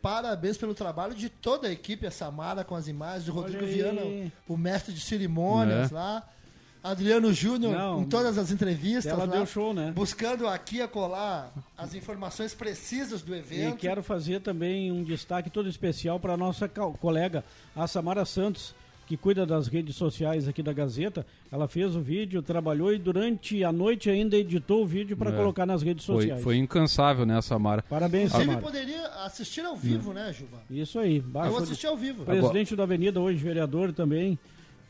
Parabéns pelo trabalho de toda a equipe, a Samara com as imagens, o Rodrigo. Viana, o mestre de cerimônias É. lá, Adriano Júnior em todas as entrevistas Ela lá, deu show, né? buscando aqui a colar as informações precisas do E evento. quero fazer também um destaque todo especial para a nossa co- colega, a Samara Santos, que cuida das redes sociais aqui da Gazeta. Ela fez o vídeo, trabalhou e durante a noite ainda editou o vídeo para É. colocar nas redes Foi, sociais. foi incansável, né, Samara? Parabéns, Inclusive Samara. poderia assistir ao vivo, né, Juba? Isso aí. Eu Baixo assisti ao vivo. Presidente da Avenida hoje, vereador também.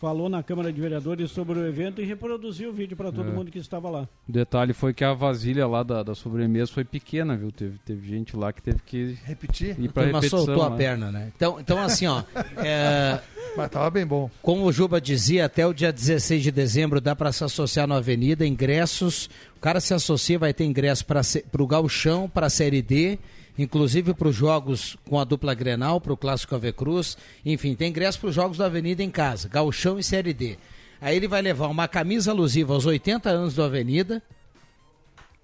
Falou na Câmara de Vereadores sobre o evento e reproduziu o vídeo para todo É. mundo que estava lá. O detalhe foi que a vasilha lá da, da sobremesa foi pequena, viu? Teve, teve gente lá que teve que repetir. ir pra repetição. soltou a né? perna, né? Então, então assim, ó. é, Mas tava bem bom. Como o Juba dizia, até o dia 16 de dezembro dá para se associar no Avenida, ingressos. O cara se associa, vai ter ingresso para o Gauchão, para a Série D, inclusive para os jogos com a dupla Grenal, para o Clássico Ave Cruz. Enfim, tem ingresso para os jogos do Avenida em casa, Gauchão e Série D. Aí ele vai levar uma camisa alusiva aos 80 anos do Avenida,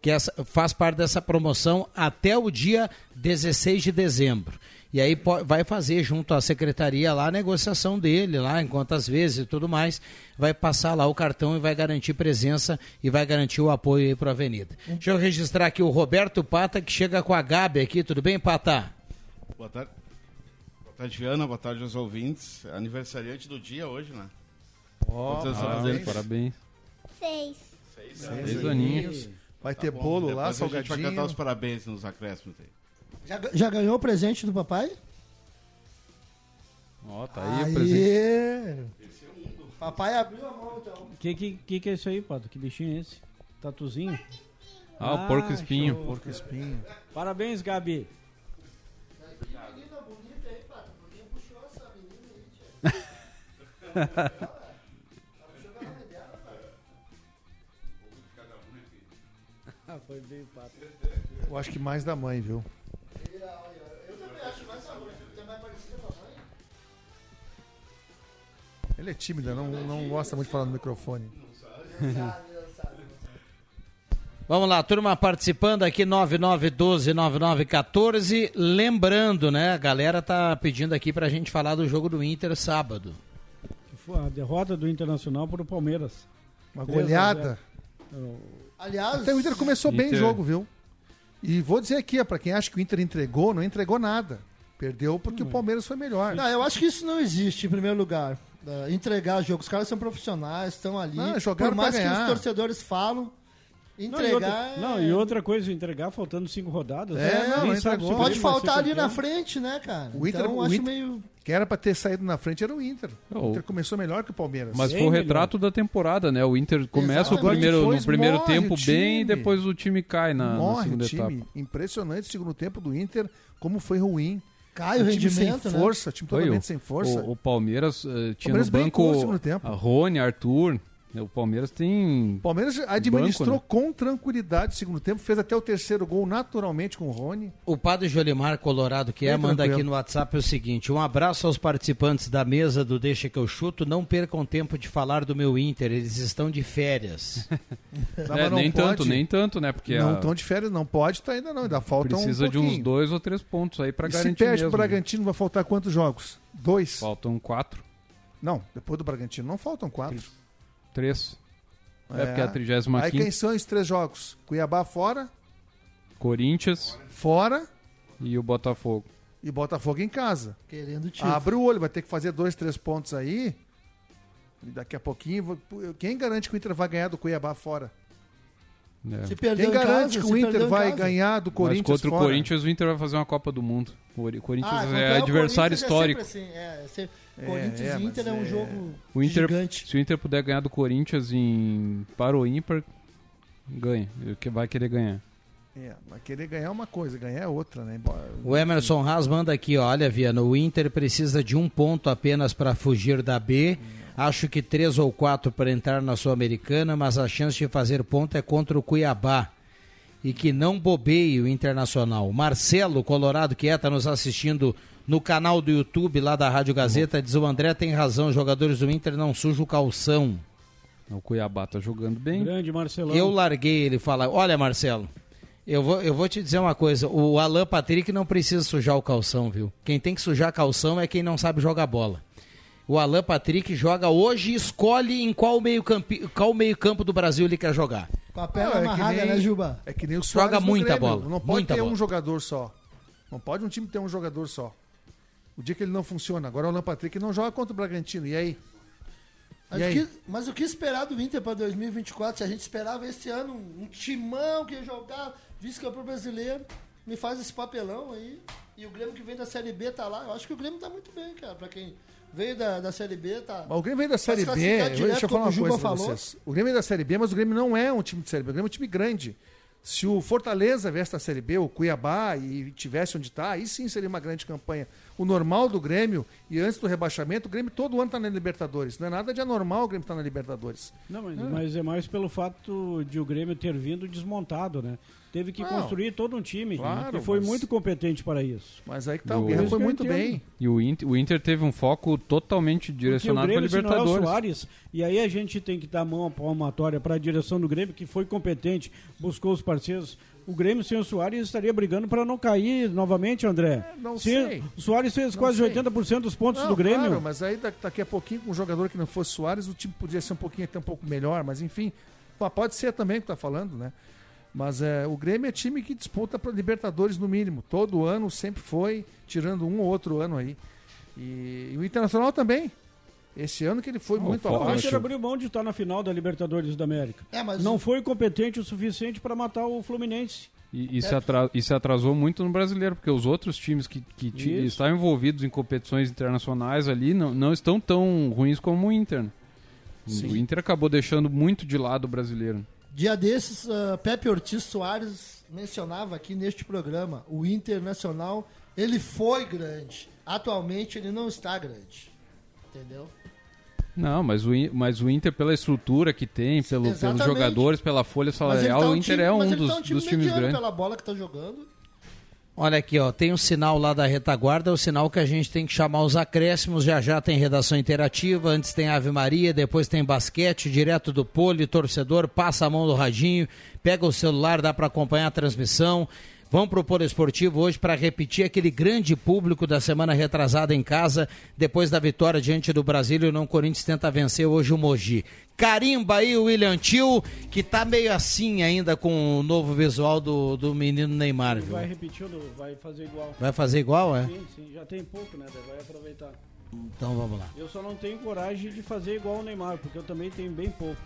que faz parte dessa promoção até o dia 16 de dezembro. E aí vai fazer junto à secretaria lá a negociação dele, lá em quantas vezes e tudo mais. Vai passar lá o cartão e vai garantir presença e vai garantir o apoio aí para a Avenida. Deixa eu registrar aqui o Roberto Pata, que chega com a Gabi aqui. Tudo bem, Pata? Boa tarde. Boa tarde, Viana. Boa tarde aos ouvintes. Aniversariante do dia hoje, né? Ó, Quantos anos tá parabéns. fazendo? parabéns. Seis. Seis, Seis aninhos. Vai ter bom. bolo lá, Depois A gente vai salgadinho. cantar os parabéns nos acréscimos aí. Já, já ganhou o presente do papai? Ó, tá aí o presente. Papai abriu a mão, então. O que, que, que, que é isso aí, Pato? Que bichinho é esse? Tatuzinho? Ah, o porco espinho. show. Porco espinho. Parabéns, Gabi. Menina bonita aí, Pato. Porque puxou essa menina aí, tia. Ah, foi bem, Pato. Eu acho que mais da mãe, viu? Ele é tímida, não, não gosta muito de falar no microfone. [LAUGHS] Vamos lá, turma participando aqui, 9912-9914. Lembrando, né, a galera tá pedindo aqui pra gente falar do jogo do Inter sábado. Que foi a derrota do Internacional para o Palmeiras. Uma 3 a goleada. 0. Aliás, Até o Inter começou bem o Inter- jogo, viu? E vou dizer aqui, ó, pra quem acha que o Inter entregou, não entregou nada. Perdeu porque o Palmeiras foi melhor. Não, eu acho que isso não existe, em primeiro lugar. Uh, entregar jogo. Os caras são profissionais, estão ali. Jogaram Por mais que os torcedores falam, Não, e entregar. outra, não, e outra coisa, entregar faltando cinco rodadas. É, né? não, não sabe o Pode faltar ali campeão. na frente, né, cara? O Inter, então, o acho Inter meio. que era pra ter saído na frente era o Inter. Oh. O Inter começou melhor que o Palmeiras. Mas Bem foi o melhor. retrato da temporada, né? O Inter começa o primeiro, depois no primeiro tempo o bem e depois o time cai na, na Morre o segunda time. etapa. Impressionante o segundo tempo do Inter, como foi ruim. Cai o time rendimento, sem né? força, time Foi, totalmente o- sem força. O, o Palmeiras eh, tinha Palmeiras no banco segundo tempo. a Rony, Arthur. Né? O Palmeiras tem. O Palmeiras administrou Banco, né? com tranquilidade o segundo tempo, fez até o terceiro gol naturalmente com o Rony. O padre Jolimar Colorado, que é, Bem manda tranquilo. aqui no WhatsApp o seguinte: um abraço aos participantes da mesa do Deixa que eu chuto. Não percam tempo de falar do meu Inter, eles estão de férias. [LAUGHS] Não, É, nem tanto, pode. nem tanto, né? Porque não a- estão de férias, não pode, tá ainda não, ainda falta precisa um de uns dois ou três pontos aí pra E se garantir perde mesmo. pro Bragantino, vai faltar quantos jogos? Dois? Faltam quatro, Não, depois do Bragantino não faltam quatro. Três. É, porque é a 35 Aí quem são os três jogos? Cuiabá fora, Corinthians fora e o Botafogo. e Botafogo em casa. Querendo título. Abre o olho, vai ter que fazer dois, três pontos aí. E daqui a pouquinho, quem garante que o Inter vai ganhar do Cuiabá fora? É. Se perdeu Quem em garante casa, que o Inter vai ganhar do Mas Corinthians contra fora? o Corinthians, o Inter vai fazer uma Copa do Mundo. O Ori- Corinthians Ah, é adversário Corinthians histórico. É sempre assim, é, é sempre- É, Corinthians é, e Inter mas é um é- jogo O Inter, gigante. se o Inter puder ganhar do Corinthians em para o ímpar, ganha. Ele que vai querer ganhar. É, mas querer ganhar é uma coisa, ganhar é outra, né? O Emerson Haas manda aqui, olha, Viana, o Inter precisa de um ponto apenas para fugir da B. Acho que três ou quatro para entrar na Sul-Americana, mas a chance de fazer ponto é contra o Cuiabá. E que não bobeie o Internacional. Marcelo Colorado, que é, tá nos assistindo no canal do YouTube lá da Rádio Gazeta, diz o André tem razão, os jogadores do Inter não sujam o calção. O Cuiabá tá jogando bem. Grande Marcelão. Eu larguei, ele fala, olha Marcelo, eu vou, eu vou te dizer uma coisa, o Alan Patrick não precisa sujar o calção, viu? Quem tem que sujar calção é quem não sabe jogar bola. O Alan Patrick joga hoje e escolhe em qual meio, campi, qual meio campo do Brasil ele quer jogar. Com a perna Não, é que amarrada, nem- né, Juba? É que nem o Joga Soares no muita Grêmio. bola, Não pode muita ter bola. um jogador só. Não pode um time ter um jogador só. O dia que ele não funciona. Agora o Alan Patrick não joga contra o Bragantino. E aí? Mas, E o aí? que, mas o que esperar do Inter para 2024? Se a gente esperava esse ano um timão que ia jogar, vice-campeão brasileiro, me faz esse papelão aí. E o Grêmio que vem da Série B tá lá. Eu acho que o Grêmio tá muito bem, cara. Pra quem Veio da, da Série B, tá. Mas o Grêmio vem da Série B. direto, Deixa eu falar uma coisa pra falou. vocês. O Grêmio é da Série B, mas o Grêmio não é um time de Série B. O Grêmio é um time grande. Se o Fortaleza viesse da Série B, o Cuiabá, e tivesse onde está, aí sim seria uma grande campanha. O normal do Grêmio, e antes do rebaixamento, o Grêmio todo ano está na Libertadores. Não é nada de anormal o Grêmio estar na Libertadores. Não, mas, É. mas é mais pelo fato de o Grêmio ter vindo desmontado, né? Teve que Não. construir todo um time Claro, que foi mas- muito competente para isso. Mas aí que tá, O- o Guerra foi muito bem. E o Inter, o Inter teve um foco totalmente direcionado para Grêmio, se não é o Libertadores. Soares, e aí a gente tem que dar a mão palmatória para a direção do Grêmio, que foi competente, buscou os parceiros. O Grêmio sem o Soares estaria brigando para não cair novamente, André. Não Se- sei. O Soares fez Não quase sei. 80% dos pontos Não, do Grêmio. Claro, mas aí da- daqui a pouquinho, com um jogador que não fosse Soares, o time podia ser um pouquinho até um pouco melhor, mas enfim. Pode ser também o que tá falando, né? Mas é, o Grêmio é time que disputa para Libertadores no mínimo. Todo ano sempre foi, tirando um ou outro ano aí. E, e o Internacional também. Esse ano que ele foi muito O abaixo. Inter abriu mão de estar na final da Libertadores da América. É, mas Não o- foi competente o suficiente para matar o Fluminense. E, e se atra- e se atrasou muito no brasileiro, porque os outros times que, que estavam envolvidos em competições internacionais ali não, não estão tão ruins como o Inter. né? O Inter acabou deixando muito de lado o brasileiro. Dia desses, ah, Pepe Ortiz Soares mencionava aqui neste programa, o Internacional, ele foi grande. Atualmente ele não está grande. Entendeu? Não, mas o, mas o Inter, pela estrutura que tem, pelo, pelos jogadores, pela folha ele salarial, tá um o Inter time- é um ele dos, tá um time dos times grandes. pela bola que tá jogando. Olha aqui, ó, tem um sinal lá da retaguarda, o sinal que a gente tem que chamar os acréscimos. Já já tem redação interativa, antes tem Ave Maria, depois tem basquete, direto do pole, torcedor, passa a mão do radinho, pega o celular, dá para acompanhar a transmissão. Vamos pro Polo Esportivo hoje para repetir aquele grande público da semana retrasada em casa, depois da vitória diante do Brasília, o não Corinthians tenta vencer hoje o Mogi. Carimba aí o William Tio, que tá meio assim ainda com o novo visual do, do menino Neymar, viu? Vai repetir, vai fazer igual. Vai fazer igual, é? Sim, sim, já tem pouco, né? Vai aproveitar. Então vamos lá. Eu só não tenho coragem de fazer igual o Neymar, porque eu também tenho bem pouco.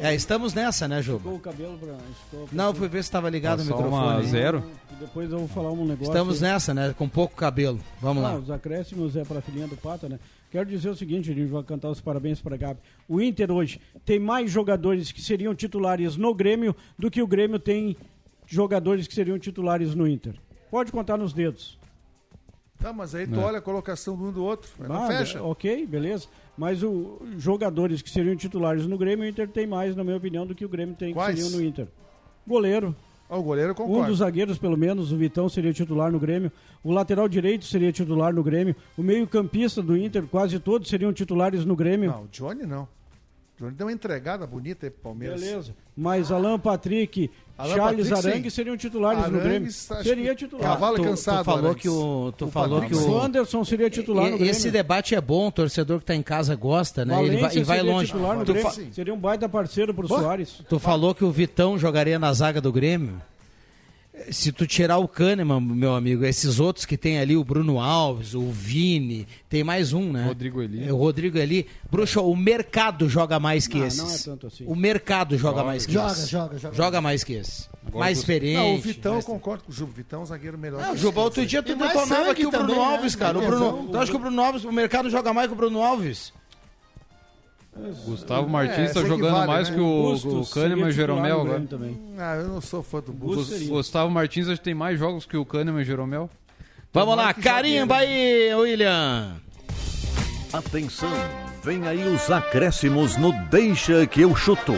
É, estamos nessa, né, Juba? Ficou o cabelo pra. ficou- Não, fui ver se estava ligado o Tá só microfone. uma zero. Depois eu vou falar um negócio. Estamos nessa, né? Com pouco cabelo. Vamos Não, lá. os acréscimos é para a filhinha do Pata, né? Quero dizer o seguinte, a gente vai cantar os parabéns para Gabi. O Inter hoje tem mais jogadores que seriam titulares no Grêmio do que o Grêmio tem jogadores que seriam titulares no Inter. Pode contar nos dedos. Tá, mas aí tu É. olha a colocação do um do outro. aí não Ah, fecha. Ok, beleza. Mas os jogadores que seriam titulares no Grêmio, o Inter tem mais, na minha opinião, do que o Grêmio tem Quais? que seriam no Inter. Goleiro. Ah, o goleiro eu Um dos zagueiros, pelo menos, o Vitão seria titular no Grêmio. O lateral direito seria titular no Grêmio. O meio-campista do Inter, quase todos seriam titulares no Grêmio. Não, o Johnny não. Johnny deu uma entregada bonita aí pro Palmeiras. Beleza. Mas Alan Patrick, Alan Charles Patrick, Arangue sim. seriam titulares no Arangues, Grêmio. acho Seria que titular. Cavalo tu, cansado, tu falou Arangues. que o tu O falou que Patrick, O o Anderson seria titular no E- Grêmio. esse debate é bom, o torcedor que está em casa gosta, né? Ele vai, Valência e vai seria longe. titular no Grêmio. fa- Seria um baita parceiro pro. Soares. tu falou que o Vitão jogaria na zaga do Grêmio. Se tu tirar o Kahneman, meu amigo, esses outros que tem ali, o Bruno Alves, o Vini, tem mais um, né? Rodrigo Eli. É, O Rodrigo Eli. Bruxo, o mercado joga mais que Não, esses. não é tanto assim. O mercado joga, Joga, mais que joga, esses. joga, joga. Joga mais que esse. Agora mais experiente. Não, o Vitão, eu concordo com o Juba. Vitão é um zagueiro melhor. Não, que Juba, outro dia tu detonava aqui o Bruno também, né? Alves, cara. O Bruno, tu acha que o Bruno Alves, o mercado joga mais que o Bruno Alves? Gustavo É, Martins está esse jogando equivale, mais né? que o, Bustos o Kahneman e o Jeromel agora. Também. Ah, eu não sou fã do Bustos. Gustavo Martins acho que tem mais jogos que o Kahneman e o Jeromel. Vamos lá, carimba aí, William. Atenção, vem aí os acréscimos no Deixa que eu chuto.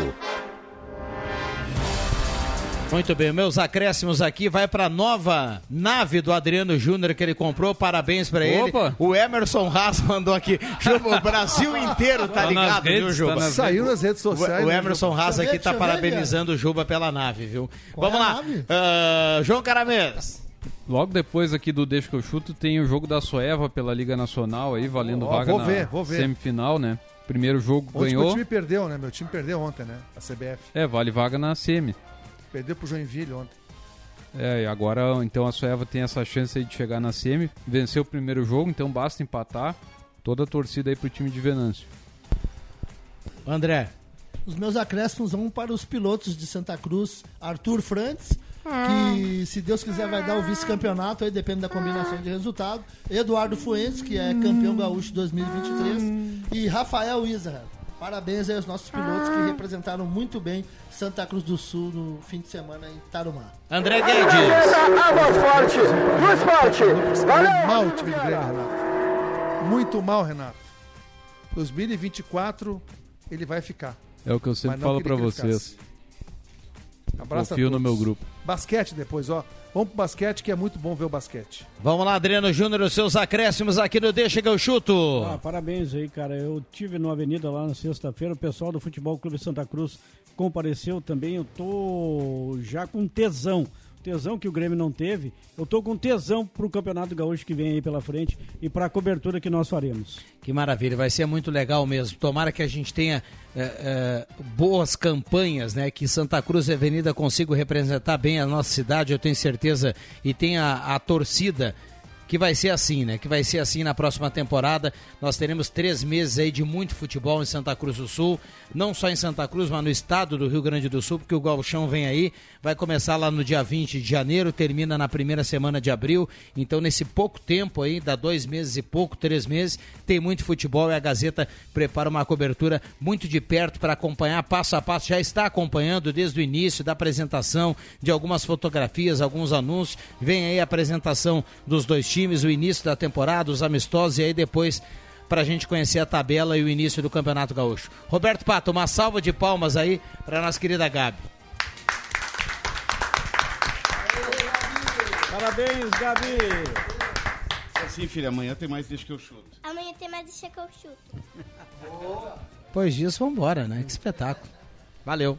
Muito bem, meus acréscimos aqui vai para nova nave do Adriano Júnior que ele comprou. Parabéns para ele. Opa! O Emerson Haas mandou aqui. Juba, o Brasil inteiro tá Tá ligado, viu, redes, Juba? tá nas Saiu nas redes O, sociais. o né, Emerson? Haas Deixa aqui tá ver, parabenizando o Juba pela nave, viu? Qual Vamos é lá. Ah, João Caramês. Logo depois aqui do Deixa que eu chuto tem o jogo da Soeva pela Liga Nacional aí, valendo Ó, vaga vou na ver, vou ver. semifinal, né? Primeiro jogo Ontem ganhou. meu time perdeu, né? Meu time perdeu ontem, né? A CBF. É, vale vaga na semi. Perdeu pro Joinville ontem. É, e agora então a Soeva tem essa chance aí de chegar na semi, venceu o primeiro jogo, então basta empatar. Toda a torcida aí pro time de Venâncio. André. Os meus acréscimos vão para os pilotos de Santa Cruz, Arthur Frantz, que se Deus quiser vai dar o vice-campeonato, aí depende da combinação de resultado. Eduardo Fuentes, que é campeão gaúcho 2023, e Rafael Israel. Parabéns aí aos nossos pilotos que representaram muito bem Santa Cruz do Sul no fim de semana em Tarumã. André Guedes. Muito mal o time do Grêmio, Renato. Muito mal, Renato. 2024 ele vai ficar. É o que eu sempre falo ele vocês. Abraço a Confio no meu grupo. Basquete depois, ó. Vamos pro basquete que é muito bom ver o basquete. Vamos lá, Adriano Júnior, os seus acréscimos aqui no Deixa que eu chuto. Ah, parabéns aí, cara. Eu tive no Avenida lá na sexta-feira, o pessoal do Futebol Clube Santa Cruz compareceu também. Eu tô já com tesão. Tesão que o Grêmio não teve. Eu tô com tesão pro Campeonato Gaúcho que vem aí pela frente e pra cobertura que nós faremos. Que maravilha, vai ser muito legal mesmo. Tomara que a gente tenha é, é, boas campanhas, né? Que Santa Cruz e Avenida consigam representar bem a nossa cidade, eu tenho certeza, e tenha a torcida que vai ser assim, né? Que vai ser assim na próxima temporada. Nós teremos três meses aí de muito futebol em Santa Cruz do Sul, não só em Santa Cruz, mas no estado do Rio Grande do Sul, porque o Galchão vem aí, vai começar lá no dia 20 de janeiro, termina na primeira semana de abril. Então, nesse pouco tempo aí, dá dois meses e pouco, três meses, tem muito futebol e a Gazeta prepara uma cobertura muito de perto para acompanhar passo a passo. Já está acompanhando desde o início da apresentação de algumas fotografias, alguns anúncios. Vem aí a apresentação dos dois times, o início da temporada, os amistosos e aí depois para a gente conhecer a tabela e o início do Campeonato Gaúcho. Roberto Pato, uma salva de palmas aí para nossa querida Gabi. Parabéns, Gabi! Assim, filho, amanhã tem mais deixa que eu chuto. Amanhã tem mais deixa que eu chuto. Pois disso, vamos embora, né? Que espetáculo. Valeu.